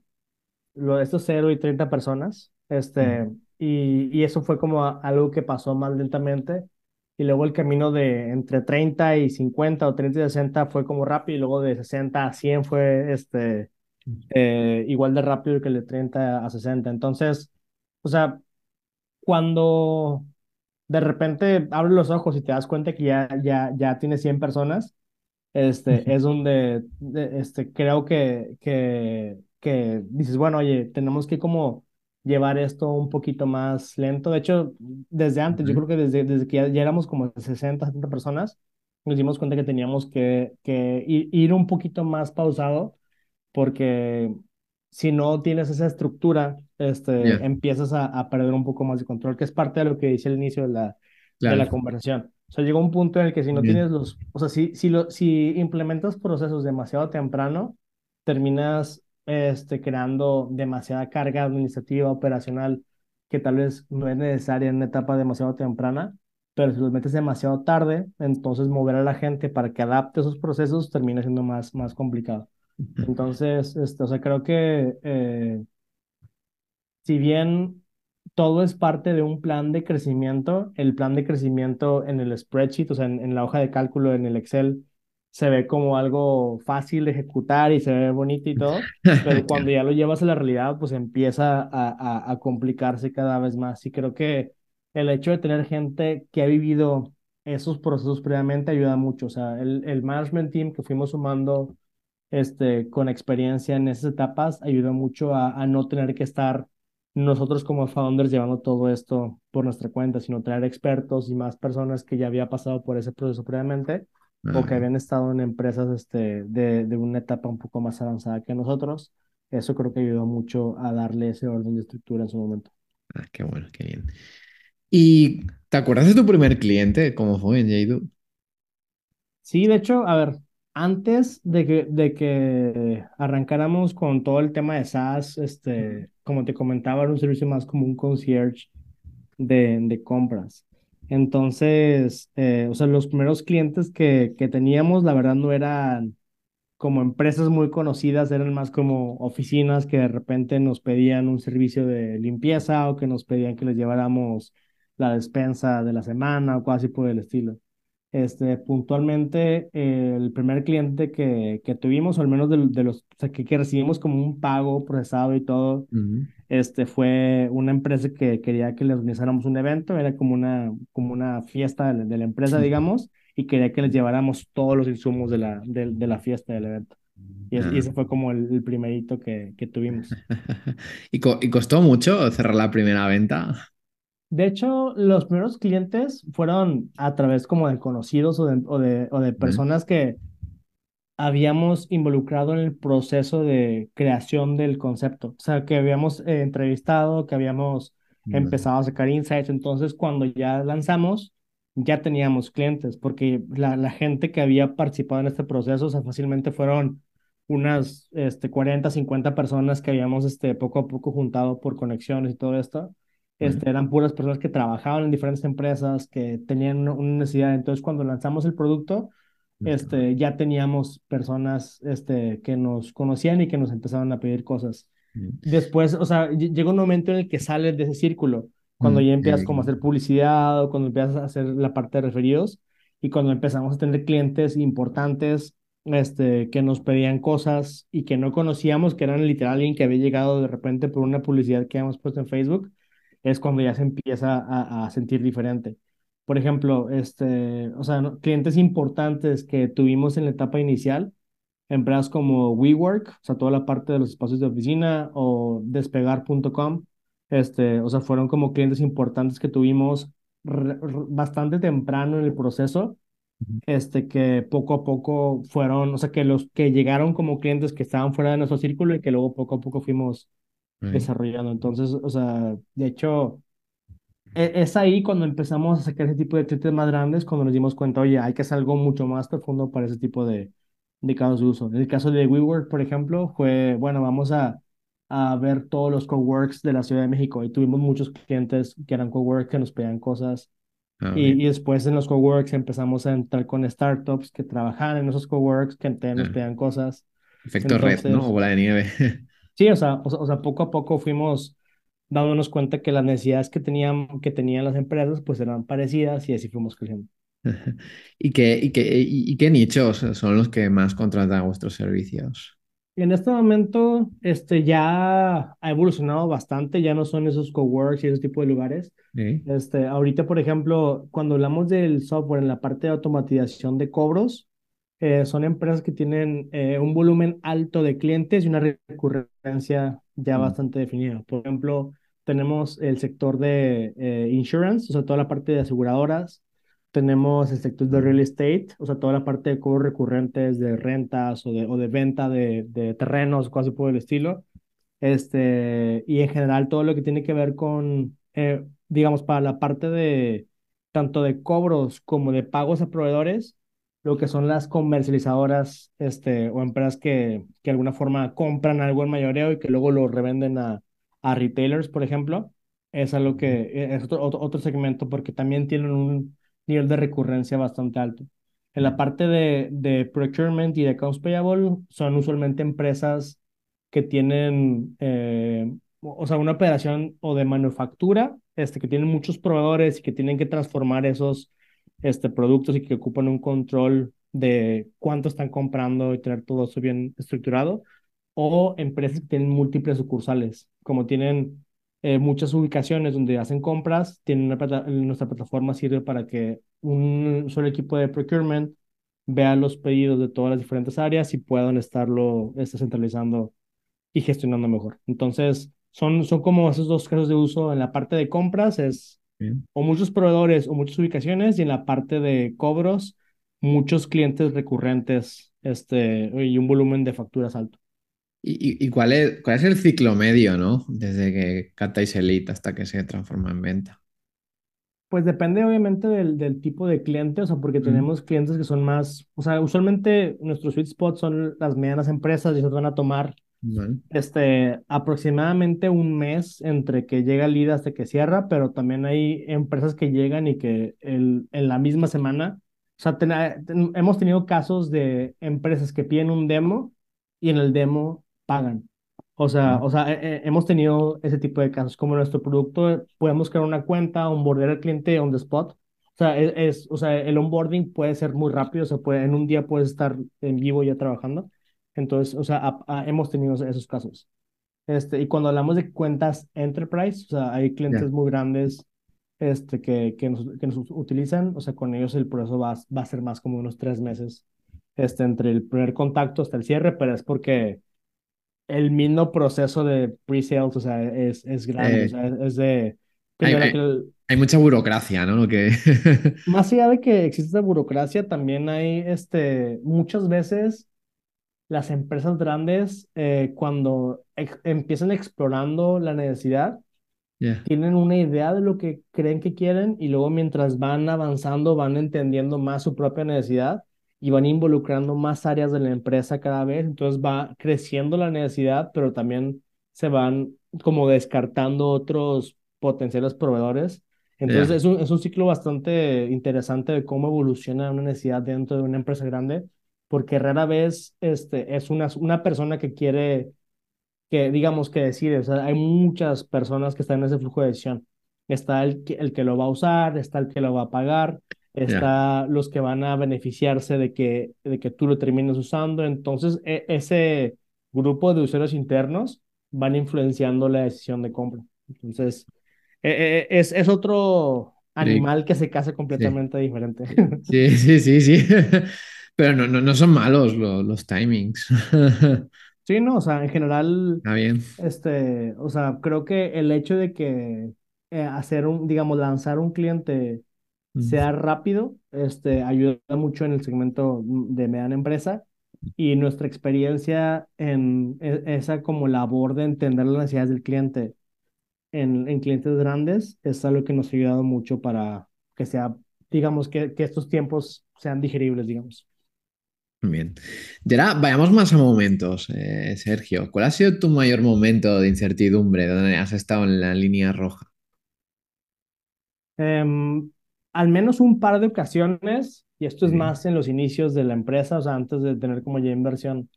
lo, estos 0 y 30 personas, este, y, y eso fue como algo que pasó más lentamente y luego el camino de entre 30 y 50 o 30 y 60 fue como rápido y luego de 60 a 100 fue este, eh, igual de rápido que el de 30 a 60. Entonces, o sea, cuando de repente abres los ojos y te das cuenta que ya, ya, ya tienes 100 personas, este, es donde este, creo que, que, que dices, bueno, oye, tenemos que como llevar esto un poquito más lento. De hecho, desde antes, yo creo que desde, desde que ya, éramos como 60, 70 personas, nos dimos cuenta que teníamos que, que ir, un poquito más pausado, porque si no tienes esa estructura, este, empiezas a, a, perder un poco más de control, que es parte de lo que dice al inicio de la, de la conversación. O sea, llegó un punto en el que si no tienes los, o sea, si, si, lo, si implementas procesos demasiado temprano, terminas este, creando demasiada carga administrativa, operacional, que tal vez no es necesaria en una etapa demasiado temprana, pero si los metes demasiado tarde, entonces mover a la gente para que adapte esos procesos termina siendo más, más complicado. Entonces, este, o sea, creo que eh, si bien todo es parte de un plan de crecimiento, el plan de crecimiento en el spreadsheet, o sea, en la hoja de cálculo, en el Excel, se ve como algo fácil de ejecutar y se ve bonito y todo, pero [LAUGHS] cuando ya lo llevas a la realidad, pues empieza a, a, complicarse cada vez más. Y creo que el hecho de tener gente que ha vivido esos procesos previamente ayuda mucho. O sea, el, el management team que fuimos sumando este, con experiencia en esas etapas ayuda mucho a, a no tener que estar nosotros como founders llevando todo esto por nuestra cuenta, sino traer expertos y más personas que ya había pasado por ese proceso previamente o que habían estado en empresas este, de, de, una etapa un poco más avanzada que nosotros. Eso creo que ayudó mucho a darle ese orden de estructura en su momento. Ah, qué bueno, qué bien. ¿Y te acuerdas de tu primer cliente? ¿Cómo fue en Jadu? Sí, de hecho, a ver, antes de que, de que arrancáramos con todo el tema de SaaS, este, como te comentaba, era un servicio más como un concierge de, de compras. Entonces, eh, o sea, los primeros clientes que, que teníamos, la verdad, no eran como empresas muy conocidas, eran más como oficinas que de repente nos pedían un servicio de limpieza o que nos pedían que les lleváramos la despensa de la semana o casi por el estilo. Este, puntualmente, eh, el primer cliente que, que tuvimos, o al menos de, de los o sea, que, que, recibimos como un pago procesado y todo, Ujú. este, fue una empresa que quería que le organizáramos un evento, era como una, como una fiesta de, la de la empresa, digamos, y quería que les lleváramos todos los insumos de la, de, de la fiesta del evento. Y, es- y Ah. ese fue como el, el primerito que, que tuvimos. [LAUGHS] ¿Y, co- y costó mucho cerrar la primera venta? De hecho, los primeros clientes fueron a través como de conocidos o de, o de, o de personas que habíamos involucrado en el proceso de creación del concepto. O sea, que habíamos eh, entrevistado, que habíamos empezado a sacar insights. Entonces, cuando ya lanzamos, ya teníamos clientes, porque la, la gente que había participado en este proceso, o sea, fácilmente fueron unas este, 40, 50 personas que habíamos este, poco a poco juntado por conexiones y todo esto. Este, eran puras personas que trabajaban en diferentes empresas, que tenían una necesidad. Entonces, cuando lanzamos el producto, este, ya teníamos personas este, que nos conocían y que nos empezaban a pedir cosas. Después, o sea, ll- llega un momento en el que sales de ese círculo, cuando ya empiezas como a hacer publicidad o cuando empiezas a hacer la parte de referidos y cuando empezamos a tener clientes importantes este, que nos pedían cosas y que no conocíamos, que eran literal alguien que había llegado de repente por una publicidad que habíamos puesto en Facebook, es cuando ya se empieza a, a sentir diferente. Por ejemplo, este, o sea, ¿no? clientes importantes que tuvimos en la etapa inicial, empresas como WeWork, o sea, toda la parte de los espacios de oficina, o despegar.com, este, o sea, fueron como clientes importantes que tuvimos bastante temprano en el proceso, este, que poco a poco fueron, o sea, que los que llegaron como clientes que estaban fuera de nuestro círculo y que luego poco a poco fuimos desarrollando. Entonces, o sea, de hecho e- Es ahí cuando empezamos a sacar ese tipo de clientes más grandes, cuando nos dimos cuenta, oye, hay que hacer algo mucho más profundo para ese tipo de, de casos de uso. En el caso de WeWork, por ejemplo, fue, bueno, vamos a, a ver todos los coworks de la Ciudad de México y tuvimos muchos clientes que eran cowork que nos pedían cosas ah, y, y después en los coworks empezamos a entrar con startups que trabajaban en esos coworks que nos pedían cosas. Efecto red, ¿no? O Entonces, bola de nieve. [LAUGHS] Sí, o sea, o o sea, poco a poco fuimos dándonos cuenta que las necesidades que tenían, que tenían las empresas pues eran parecidas y así fuimos creciendo. ¿Y qué, y qué, y, y qué nichos son los que más contratan vuestros servicios? En este momento, este ya ha evolucionado bastante, ya no son esos coworks y ese tipo de lugares. ¿Sí? Este, ahorita, por ejemplo, cuando hablamos del software en la parte de automatización de cobros, eh, son empresas que tienen eh, un volumen alto de clientes y una recurrencia ya Mm, bastante definida. Por ejemplo, tenemos el sector de eh, insurance, o sea, toda la parte de aseguradoras. Tenemos el sector de real estate, o sea, toda la parte de cobros recurrentes de rentas o de, o de venta de, de terrenos, cosas por el estilo. Este, y en general todo lo que tiene que ver con, digamos, para la parte de tanto de cobros como de pagos a proveedores, lo que son las comercializadoras, este, o empresas que, que de alguna forma compran algo en mayoreo y que luego lo revenden a, a retailers, por ejemplo, es algo que eh, es otro, otro, segmento porque también tienen un nivel de recurrencia bastante alto. En la parte de, de procurement y de accounts payable, son usualmente empresas que tienen, eh, o sea, una operación o de manufactura, este, que tienen muchos proveedores y que tienen que transformar esos este, productos y que ocupan un control de cuánto están comprando y tener todo eso bien estructurado, o empresas que tienen múltiples sucursales, como tienen eh, muchas ubicaciones donde hacen compras, tienen una plata- nuestra plataforma sirve para que un solo equipo de procurement vea los pedidos de todas las diferentes áreas y puedan estarlo este, centralizando y gestionando mejor. Entonces, son, son como esos dos casos de uso. En la parte de compras es bien. o muchos proveedores o muchas ubicaciones y en la parte de cobros, muchos clientes recurrentes este, y un volumen de facturas alto. ¿Y, y- cuál es, cuál es el ciclo medio, ¿no? Desde que captáis el lead hasta que se transforma en venta. Pues depende obviamente del, del tipo de cliente, o sea, porque Mm, tenemos clientes que son más, o sea, usualmente nuestros sweet spots son las medianas empresas y se van a tomar vale. este, aproximadamente un mes entre que llega el lead hasta que cierra, pero también hay empresas que llegan y que el, en la misma semana, o sea, ten- ten- hemos tenido casos de empresas que piden un demo y en el demo pagan. O sea, o sea, eh, eh, hemos tenido ese tipo de casos. Como nuestro producto, podemos crear una cuenta, onboardar al cliente on the spot. O sea, es, es, o sea, el onboarding puede ser muy rápido, o sea, puede, en un día puedes estar en vivo ya trabajando. Entonces, o sea, a- a- hemos tenido esos casos. Este, y cuando hablamos de cuentas enterprise, o sea, hay clientes muy grandes este, que, que, nos, que nos utilizan, o sea, con ellos el proceso va, va a ser más como unos tres meses este, entre el primer contacto hasta el cierre, pero es porque el mismo proceso de pre-sales, o sea, es, es grande, o Eh, sea, es, es de, hay, hay- el- hay mucha burocracia, ¿no? Lo que... [LAUGHS] más allá de que existe burocracia, también hay, este, muchas veces las empresas grandes, eh, cuando empiezan explorando la necesidad, tienen una idea de lo que creen que quieren y luego mientras van avanzando van entendiendo más su propia necesidad y van involucrando más áreas de la empresa cada vez. Entonces va creciendo la necesidad, pero también se van como descartando otros potenciales proveedores. Entonces es un, es un ciclo bastante interesante de cómo evoluciona una necesidad dentro de una empresa grande, porque rara vez este, es una, una persona que quiere que digamos que decide, o sea, hay muchas personas que están en ese flujo de decisión. Está el que, el que lo va a usar, está el que lo va a pagar, está los que van a beneficiarse de que, de que tú lo termines usando. Entonces, e- ese grupo de usuarios internos van influenciando la decisión de compra. Entonces, e- e- es, es otro animal que se casa sí, completamente diferente. sí, sí, sí, sí. [LAUGHS] Pero no, no, no son malos lo- los timings. [LAUGHS] Sí, no, o sea, en general Está bien. Este, o sea, creo que el hecho de que eh, hacer un, digamos, lanzar un cliente Mm, sea rápido, este, ayuda mucho en el segmento de mediana empresa y nuestra experiencia en e- esa como labor de entender las necesidades del cliente en, en clientes grandes es algo que nos ha ayudado mucho para que sea, digamos, que, que estos tiempos sean digeribles, digamos. Bien. Y ahora vayamos más a momentos, eh, Sergio. ¿Cuál ha sido tu mayor momento de incertidumbre donde has estado en la línea roja? Em, al menos un par de ocasiones, y esto es Sí, más en los inicios de la empresa, o sea, antes de tener como ya inversión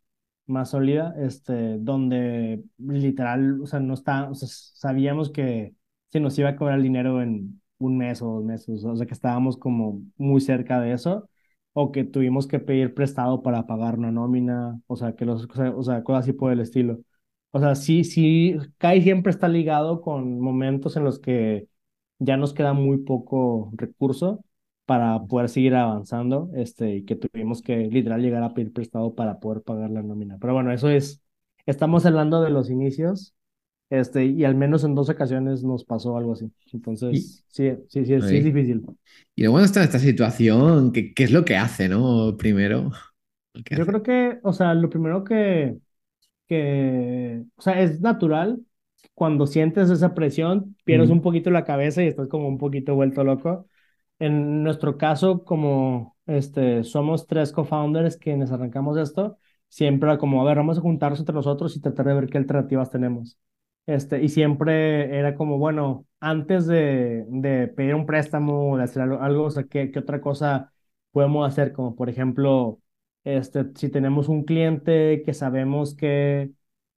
más sólida, este, donde literal, o sea, no está, o sea, sabíamos que se nos iba a cobrar el dinero en un mes o dos meses, o sea, que estábamos como muy cerca de eso, o que tuvimos que pedir prestado para pagar una nómina, o sea, que los, o sea, cosas así por el estilo. O sea, sí, sí, CAI siempre está ligado con momentos en los que ya nos queda muy poco recurso para poder seguir avanzando, este, y que tuvimos que literal llegar a pedir prestado para poder pagar la nómina. Pero bueno, eso es, estamos hablando de los inicios, este, y al menos en dos ocasiones nos pasó algo así. Entonces, sí, sí, sí, sí es difícil. Y luego está en esta situación, ¿qué, qué es lo que hace, no? Primero, ¿qué Yo hace? creo que, o sea, lo primero que, que, o sea, es natural cuando sientes esa presión, pierdes Mm, un poquito la cabeza y estás como un poquito vuelto loco. En nuestro caso, como este, somos tres co-founders quienes arrancamos esto, siempre como, a ver, vamos a juntarnos entre nosotros y tratar de ver qué alternativas tenemos. Este, y siempre era como, bueno, antes de, de pedir un préstamo o de hacer algo, algo, o sea, ¿qué, qué otra cosa podemos hacer? Como por ejemplo, este, si tenemos un cliente que sabemos que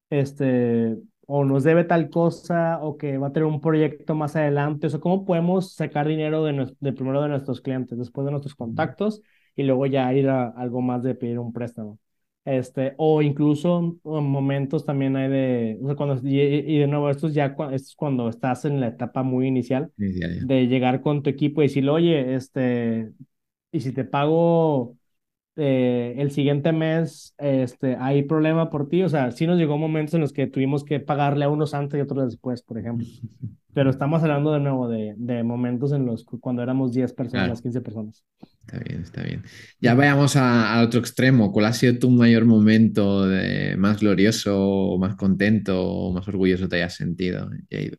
este, o nos debe tal cosa o que va a tener un proyecto más adelante. O sea, ¿cómo podemos sacar dinero de, de primero de nuestros clientes, después de nuestros contactos y luego ya ir a algo más de pedir un préstamo? Este, o incluso en momentos también hay de, o sea, cuando, y, y de nuevo, esto es ya cua- esto es cuando estás en la etapa muy inicial ya. de llegar con tu equipo y decirle, oye, este, y si te pago eh, el siguiente mes este, hay problema por ti. O sea, sí nos llegó momentos en los que tuvimos que pagarle a unos antes y otros después, por ejemplo. [LAUGHS] Pero estamos hablando de nuevo de, de momentos en los que cuando éramos 10 personas, Claro, 15 personas. está bien, está bien. Ya vayamos al otro extremo. ¿Cuál ha sido tu mayor momento de, más glorioso, más contento, o más orgulloso te hayas sentido, Jade?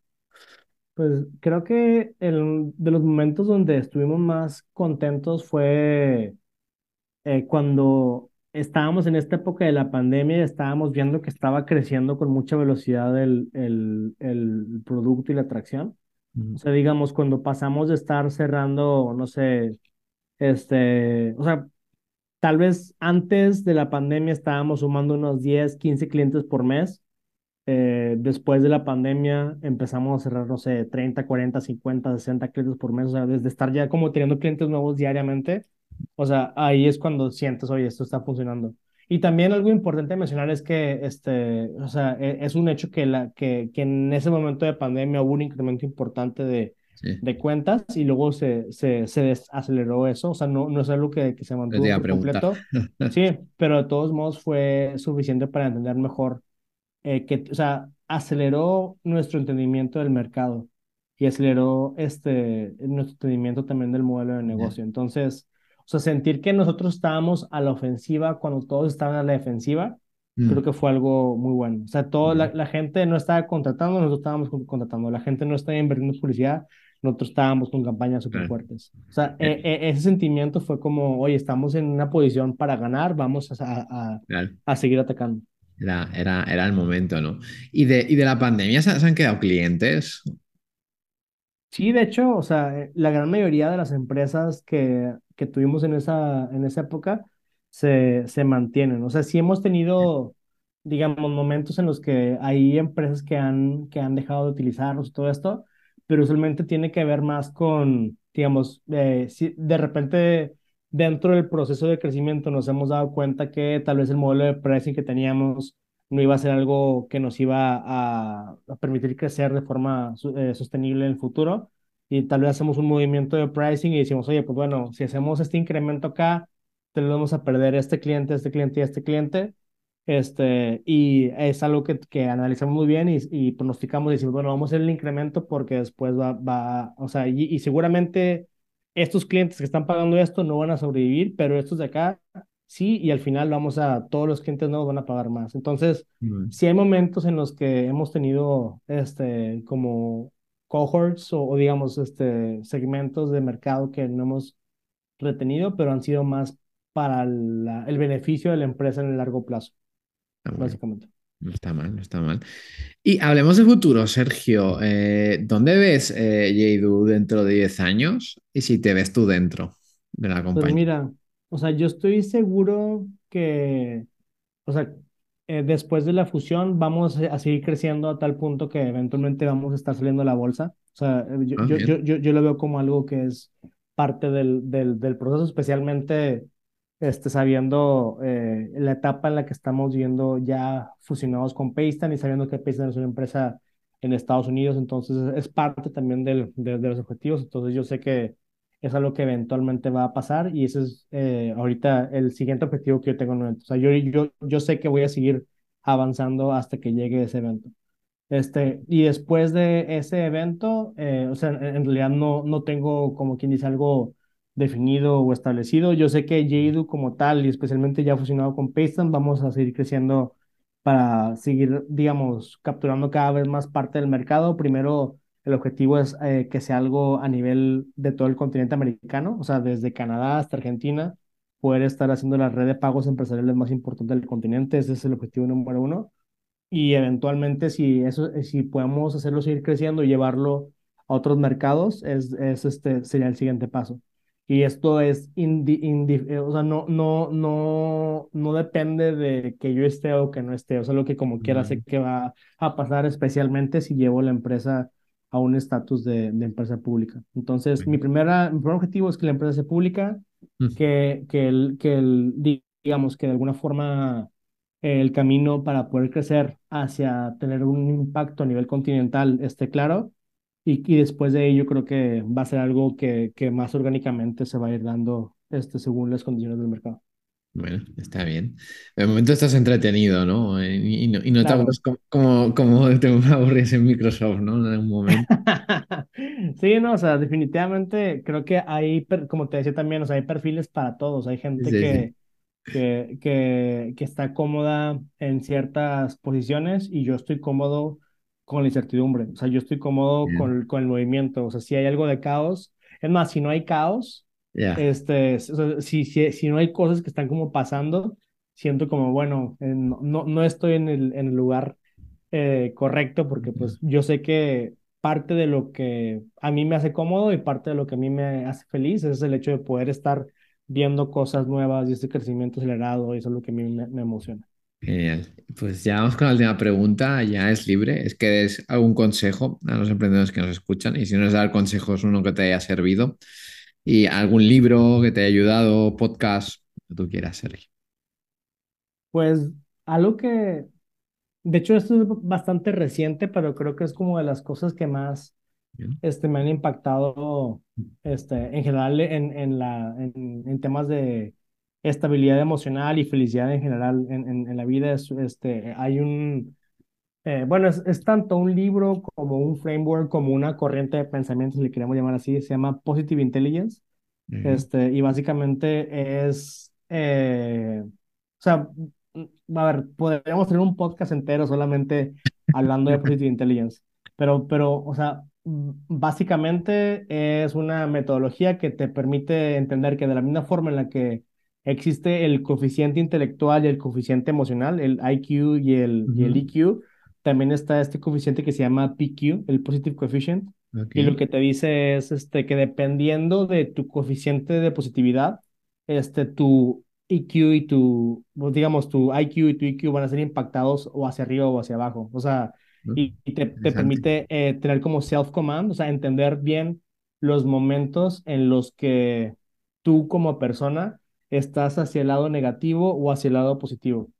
Pues creo que el, de los momentos donde estuvimos más contentos fue eh, cuando estábamos en esta época de la pandemia, estábamos viendo que estaba creciendo con mucha velocidad el, el, el producto y la atracción. O sea, digamos, cuando pasamos de estar cerrando, no sé, este, o sea, tal vez antes de la pandemia estábamos sumando unos 10 15 clientes por mes Eh, después de la pandemia empezamos a cerrar, no sé, 30, 40, 50, 60 clientes por mes, o sea, desde estar ya como teniendo clientes nuevos diariamente, o sea, ahí es cuando sientes, oye, esto está funcionando. Y también algo importante mencionar es que, este, o sea, e- es un hecho que, la, que, que en ese momento de pandemia hubo un incremento importante de, Sí, de cuentas y luego se, se, se desaceleró eso, o sea, no, no es algo que, que se te mantuvo por completo, [LAUGHS] sí, pero de todos modos fue suficiente para entender mejor eh, que, o sea, aceleró nuestro entendimiento del mercado y aceleró este, nuestro entendimiento también del modelo de negocio. Entonces, o sea, sentir que nosotros estábamos a la ofensiva cuando todos estaban a la defensiva, creo Mm, que fue algo muy bueno. O sea, toda la, vale, la gente no estaba contratando, nosotros estábamos con- contratando. La gente no estaba invirtiendo en publicidad, nosotros estábamos con campañas súper fuertes. O sea, Eh, e- ese sentimiento fue como, oye, estamos en una posición para ganar, vamos a, a, claro. a seguir atacando. Era, era, era el momento, ¿no? ¿Y de, y de la pandemia se, se han quedado clientes? Sí, de hecho, o sea, eh, la gran mayoría de las empresas que, que tuvimos en esa, en esa época se, se mantienen. O sea, sí hemos tenido, digamos, momentos en los que hay empresas que han, que han dejado de utilizarlos y todo esto, pero usualmente tiene que ver más con, digamos, eh, si de repente dentro del proceso de crecimiento nos hemos dado cuenta que tal vez el modelo de pricing que teníamos no iba a ser algo que nos iba a, permitir crecer de forma eh, sostenible en el futuro. Y tal vez hacemos un movimiento de pricing y decimos, oye, pues bueno, si hacemos este incremento acá, te lo vamos a perder a este cliente, a este cliente y a este cliente. Este, y es algo que, que analizamos muy bien y, y pronosticamos y decimos, bueno, vamos a hacer el incremento porque después va, va, o sea, y, y seguramente estos clientes que están pagando esto no van a sobrevivir, pero estos de acá sí, y al final vamos a, todos los clientes nuevos van a pagar más. Entonces, Mm, sí hay momentos en los que hemos tenido, este, como cohorts o, o digamos, este, segmentos de mercado que no hemos retenido, pero han sido más para la- el beneficio de la empresa en el largo plazo, Está básicamente. No está mal, no está mal. Y hablemos de futuro, Sergio. Eh, ¿dónde ves eh, dentro de 10 años? Y si te ves tú dentro de la Pues compañía. mira, o sea, yo estoy seguro que, o sea, eh, después de la fusión vamos a seguir creciendo a tal punto que eventualmente vamos a estar saliendo a la bolsa. O sea, eh, yo, Ah, yo, yo, yo, yo lo veo como algo que es parte del, del, del proceso, especialmente este, sabiendo eh, la etapa en la que estamos viendo ya fusionados con Paystan y sabiendo que Paystan es una empresa en Estados Unidos, entonces es parte también del, de, de los objetivos. Entonces yo sé que es algo que eventualmente va a pasar y ese es eh, ahorita el siguiente objetivo que yo tengo en. O sea, yo, yo, yo sé que voy a seguir avanzando hasta que llegue ese evento. Este, y después de ese evento, eh, o sea, en, realidad no, no tengo como quien dice algo definido o establecido. Yo sé que Jadu como tal y especialmente ya fusionado con Paystan, vamos a seguir creciendo para seguir, digamos, capturando cada vez más parte del mercado. Primero, el objetivo es eh, que sea algo a nivel de todo el continente americano, o sea, desde Canadá hasta Argentina, poder estar haciendo la red de pagos empresariales más importante del continente. Ese es el objetivo número uno. Y eventualmente, si eso, si podemos hacerlo seguir creciendo y llevarlo a otros mercados, es, es este, sería el siguiente paso. Y esto es, indi, indi- eh, o sea, no, no, no, no depende de que yo esté o que no esté, o sea, lo que como quiera sé Mm, que va a pasar, especialmente si llevo la empresa a un estatus de, de empresa pública. Entonces, mi, bueno. primera, mi primer objetivo es que la empresa sea pública, Mm, que, que, el, que el, digamos, que de alguna forma el camino para poder crecer hacia tener un impacto a nivel continental esté claro. Y, y después de ello creo que va a ser algo que, que más orgánicamente se va a ir dando este, según las condiciones del mercado. Bueno, está bien. De momento estás entretenido, ¿no? Eh, Y, y no, y no te aburres Claro. como, como, como te aburres en Microsoft, ¿no? En algún momento. [LAUGHS] Sí, no, o sea, definitivamente creo que hay, per- como te decía también, o sea, hay perfiles para todos. Hay Sí, gente sí. que, que, que, que está cómoda en ciertas posiciones y yo estoy cómodo con la incertidumbre. O sea, yo estoy cómodo con, Bien. el- con el movimiento. O sea, si hay algo de caos, es más, si no hay caos, Ya. este, s- o sea, si, si, si no hay cosas que están como pasando, siento como, bueno, no, no no estoy en el, en el lugar eh, correcto porque pues yo sé que parte de lo que a mí me hace cómodo y parte de lo que a mí me hace feliz es el hecho de poder estar viendo cosas nuevas y este crecimiento acelerado y eso es lo que a mí me, me emociona. Genial. Pues ya vamos con la última pregunta, ya es libre. Es que des algún consejo a los emprendedores que nos escuchan y si no es dar consejos, uno que te haya servido y algún libro que te haya ayudado, podcast, lo que tú quieras, Sergio. Pues algo que, de hecho, esto es bastante reciente, pero creo que es como de las cosas que más Bien. este, me han impactado este, en general en, en, la, en, en temas de estabilidad emocional y felicidad en general en, en, en la vida. Es, este, hay un, eh, bueno, es, es tanto un libro como un framework, como una corriente de pensamiento, si le queremos llamar así, se llama Positive Intelligence. Ujú. Este, y básicamente es, eh, o sea, mm, a ver, podríamos tener un podcast entero solamente hablando de [LAUGHS] Positive Intelligence, pero, pero, o sea, mm, básicamente es una metodología que te permite entender que de la misma forma en la que existe el coeficiente intelectual y el coeficiente emocional, el IQ y el, y el. EQ, también está este coeficiente que se llama PQ, el Positive Coefficient Ok. y lo que te dice es este, que dependiendo de tu coeficiente de positividad, este, tu EQ y tu, pues, digamos, tu IQ y tu EQ van a ser impactados o hacia arriba o hacia abajo. O sea, y, y te, te permite eh, tener como self-command, o sea, entender bien los momentos en los que tú como persona estás hacia el lado negativo o hacia el lado positivo.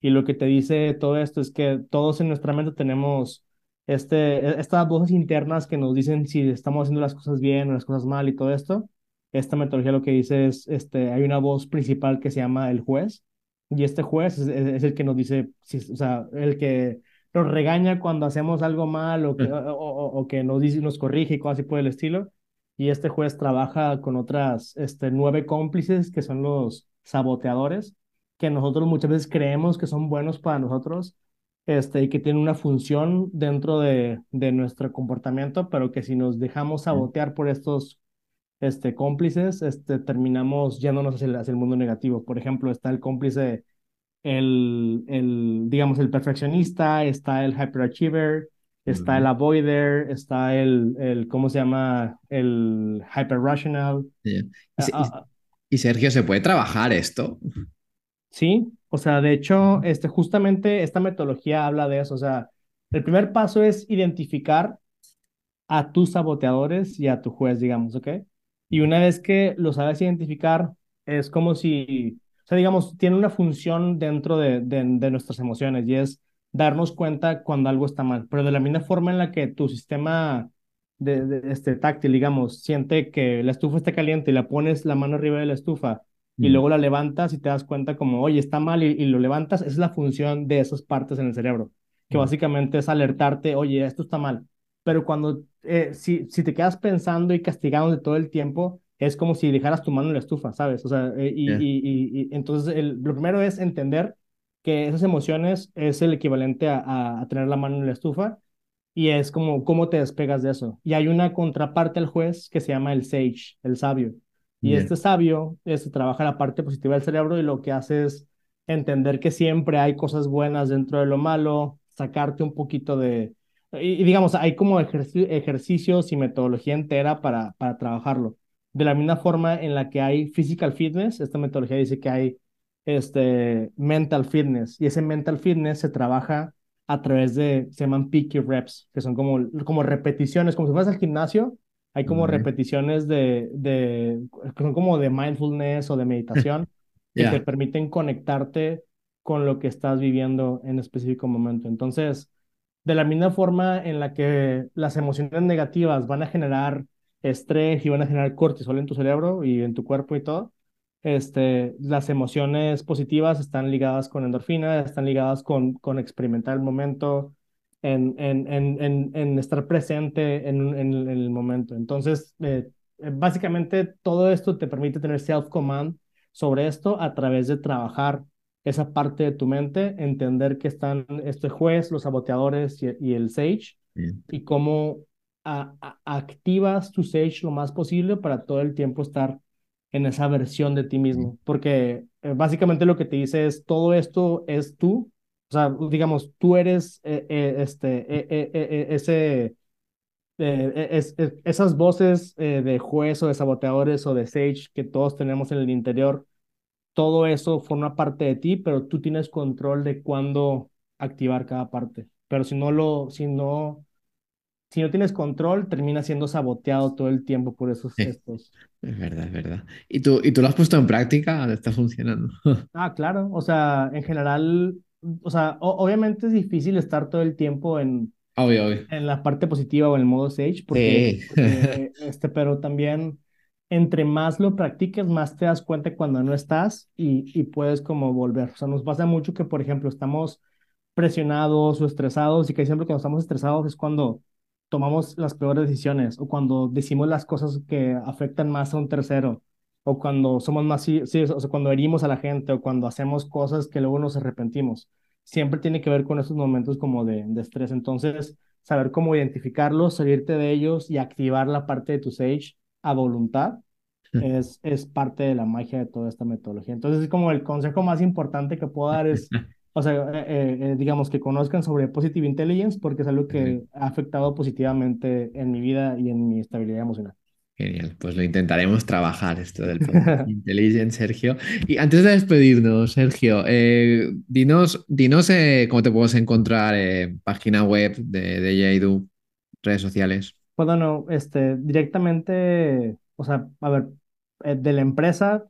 Y lo que te dice todo esto es que todos en nuestra mente tenemos este, e- estas voces internas que nos dicen si estamos haciendo las cosas bien o las cosas mal y todo esto. Esta metodología lo que dice es, este, hay una voz principal que se llama el juez, y este juez es, es- es el que nos dice, si, o sea, el que nos regaña cuando hacemos algo mal o que, o, o- o que nos dice, nos corrige y cosas así por el estilo. Y este juez trabaja con otras este, nueve cómplices que son los saboteadores que nosotros muchas veces creemos que son buenos para nosotros, este, y que tienen una función dentro de, de nuestro comportamiento, pero que si nos dejamos sabotear por estos este, cómplices, este, terminamos yéndonos hacia el, hacia el mundo negativo. Por ejemplo, está el cómplice, el, el, digamos, el perfeccionista, está el hyperachiever, está el Vale. avoider, está el, el, ¿cómo se llama? El hyperrational. Ya. Y, Ah, Se- y- ah, y Sergio, ¿se puede trabajar esto? Sí, o sea, de hecho, este, justamente esta metodología habla de eso. O sea, el primer paso es identificar a tus saboteadores y a tu juez, digamos, ¿ok? Y una vez que lo sabes identificar, es como si, o sea, digamos, tiene una función dentro de, de, de nuestras emociones y es darnos cuenta cuando algo está mal. Pero de la misma forma en la que tu sistema de, de este táctil, digamos, siente que la estufa está caliente y la pones la mano arriba de la estufa y luego la levantas y te das cuenta como, oye, está mal y, y lo levantas, es la función de esas partes en el cerebro, que básicamente es alertarte, oye, esto está mal. Pero cuando, eh, si, si te quedas pensando y castigándote todo el tiempo, es como si dejaras tu mano en la estufa, ¿sabes? O sea, eh, y, Ya. y, y, y entonces el, lo primero es entender que esas emociones es el equivalente a, a, a tener la mano en la estufa y es como cómo te despegas de eso. Y hay una contraparte al juez que se llama el sage, el sabio. Y este sabio este, trabaja la parte positiva del cerebro y lo que hace es entender que siempre hay cosas buenas dentro de lo malo, sacarte un poquito de... Y, y digamos, hay como ejerci- ejercicios y metodología entera para, para trabajarlo. De la misma forma en la que hay physical fitness, esta metodología dice que hay este, mental fitness y ese mental fitness se trabaja a través de, se llaman picky reps, que son como, como repeticiones, como si fueras al gimnasio, hay como repeticiones de, son como de mindfulness o de meditación [LAUGHS] que te permiten conectarte con lo que estás viviendo en específico momento. Entonces, de la misma forma en la que las emociones negativas van a generar estrés y van a generar cortisol en tu cerebro y en tu cuerpo y todo, este, las emociones positivas están ligadas con endorfina, están ligadas con, con experimentar el momento, en, en, en, en, en estar presente en, en, en, el momento. Entonces, eh, eh, básicamente todo esto te permite tener self-command sobre esto a través de trabajar esa parte de tu mente, entender que están este juez, los saboteadores y, y el sage, Bien. y cómo a, a, activas tu sage lo más posible para todo el tiempo estar en esa versión de ti mismo, porque eh, básicamente lo que te dice es todo esto es tú, o sea, digamos, tú eres eh, eh, este, eh, eh, eh, ese, eh, es, es, esas voces de juez o de saboteadores o de sage que todos tenemos en el interior, todo eso forma parte de ti, pero tú tienes control de cuándo activar cada parte. Pero si no lo, si no, si no tienes control, termina siendo saboteado todo el tiempo por esos Sí, estos. es verdad, es verdad. ¿Y tú, y tú lo has puesto en práctica? ¿Está funcionando? [LAUGHS] Ah, claro. O sea, en general, o sea, o- obviamente es difícil estar todo el tiempo en, Obvio, obvio. en la parte positiva o en el modo Sage, porque, Sí. porque, [LAUGHS] este, pero también entre más lo practiques, más te das cuenta cuando no estás y, y puedes como volver. O sea, nos pasa mucho que, por ejemplo, estamos presionados o estresados y que siempre cuando estamos estresados es cuando tomamos las peores decisiones o cuando decimos las cosas que afectan más a un tercero o cuando somos más, sí, sí, o sea, cuando herimos a la gente o cuando hacemos cosas que luego nos arrepentimos. Siempre tiene que ver con esos momentos como de, de estrés. Entonces, saber cómo identificarlos, salirte de ellos y activar la parte de tu Sage a voluntad es, es parte de la magia de toda esta metodología. Entonces, es como el consejo más importante que puedo dar es, [LAUGHS] o sea, eh, eh, eh, digamos que conozcan sobre Positive Intelligence porque es algo que ha afectado positivamente en mi vida y en mi estabilidad emocional. Genial, pues lo intentaremos trabajar esto del [LAUGHS] Positive Intelligence, Sergio. Y antes de despedirnos, Sergio, eh, dinos, dinos eh, cómo te puedes encontrar en página web de, de Yaidu, redes sociales. Pues bueno, este, directamente, o sea, a ver, eh, de la empresa,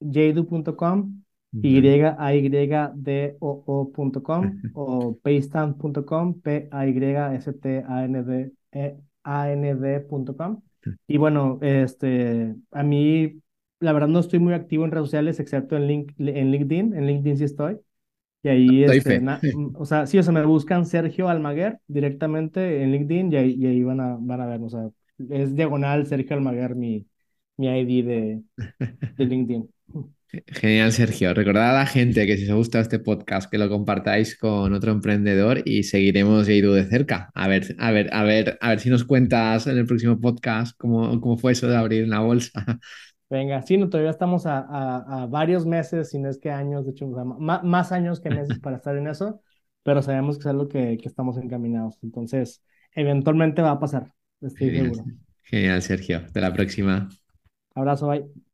jadu.com, Vale. y-a-y-d-o-o.com o paystand.com, [LAUGHS] p-a-y-s-t-a-n-d, e- a-n-d.com. Y bueno, este, a mí, la verdad no estoy muy activo en redes sociales, excepto en, link, en LinkedIn, en LinkedIn sí estoy. Y ahí, este, na- [LAUGHS] o sea, sí, o sea, me buscan Sergio Almaguer directamente en LinkedIn y ahí, y ahí van a, van a ver, o sea, es diagonal Sergio Almaguer mi, mi ID de, de LinkedIn. Genial, Sergio. Recordad a la gente que si os ha gustado este podcast, que lo compartáis con otro emprendedor y seguiremos de cerca. A ver, a ver, a ver, a ver si nos cuentas en el próximo podcast cómo, cómo fue eso de abrir la bolsa. Venga, sí, no, todavía estamos a, a, a varios meses, si no es que años, de hecho, o sea, ma- más años que meses para estar en eso, pero sabemos que es algo que, que estamos encaminados. Entonces, eventualmente va a pasar, estoy Genial, seguro. genial, Sergio. Hasta la próxima. Abrazo, bye.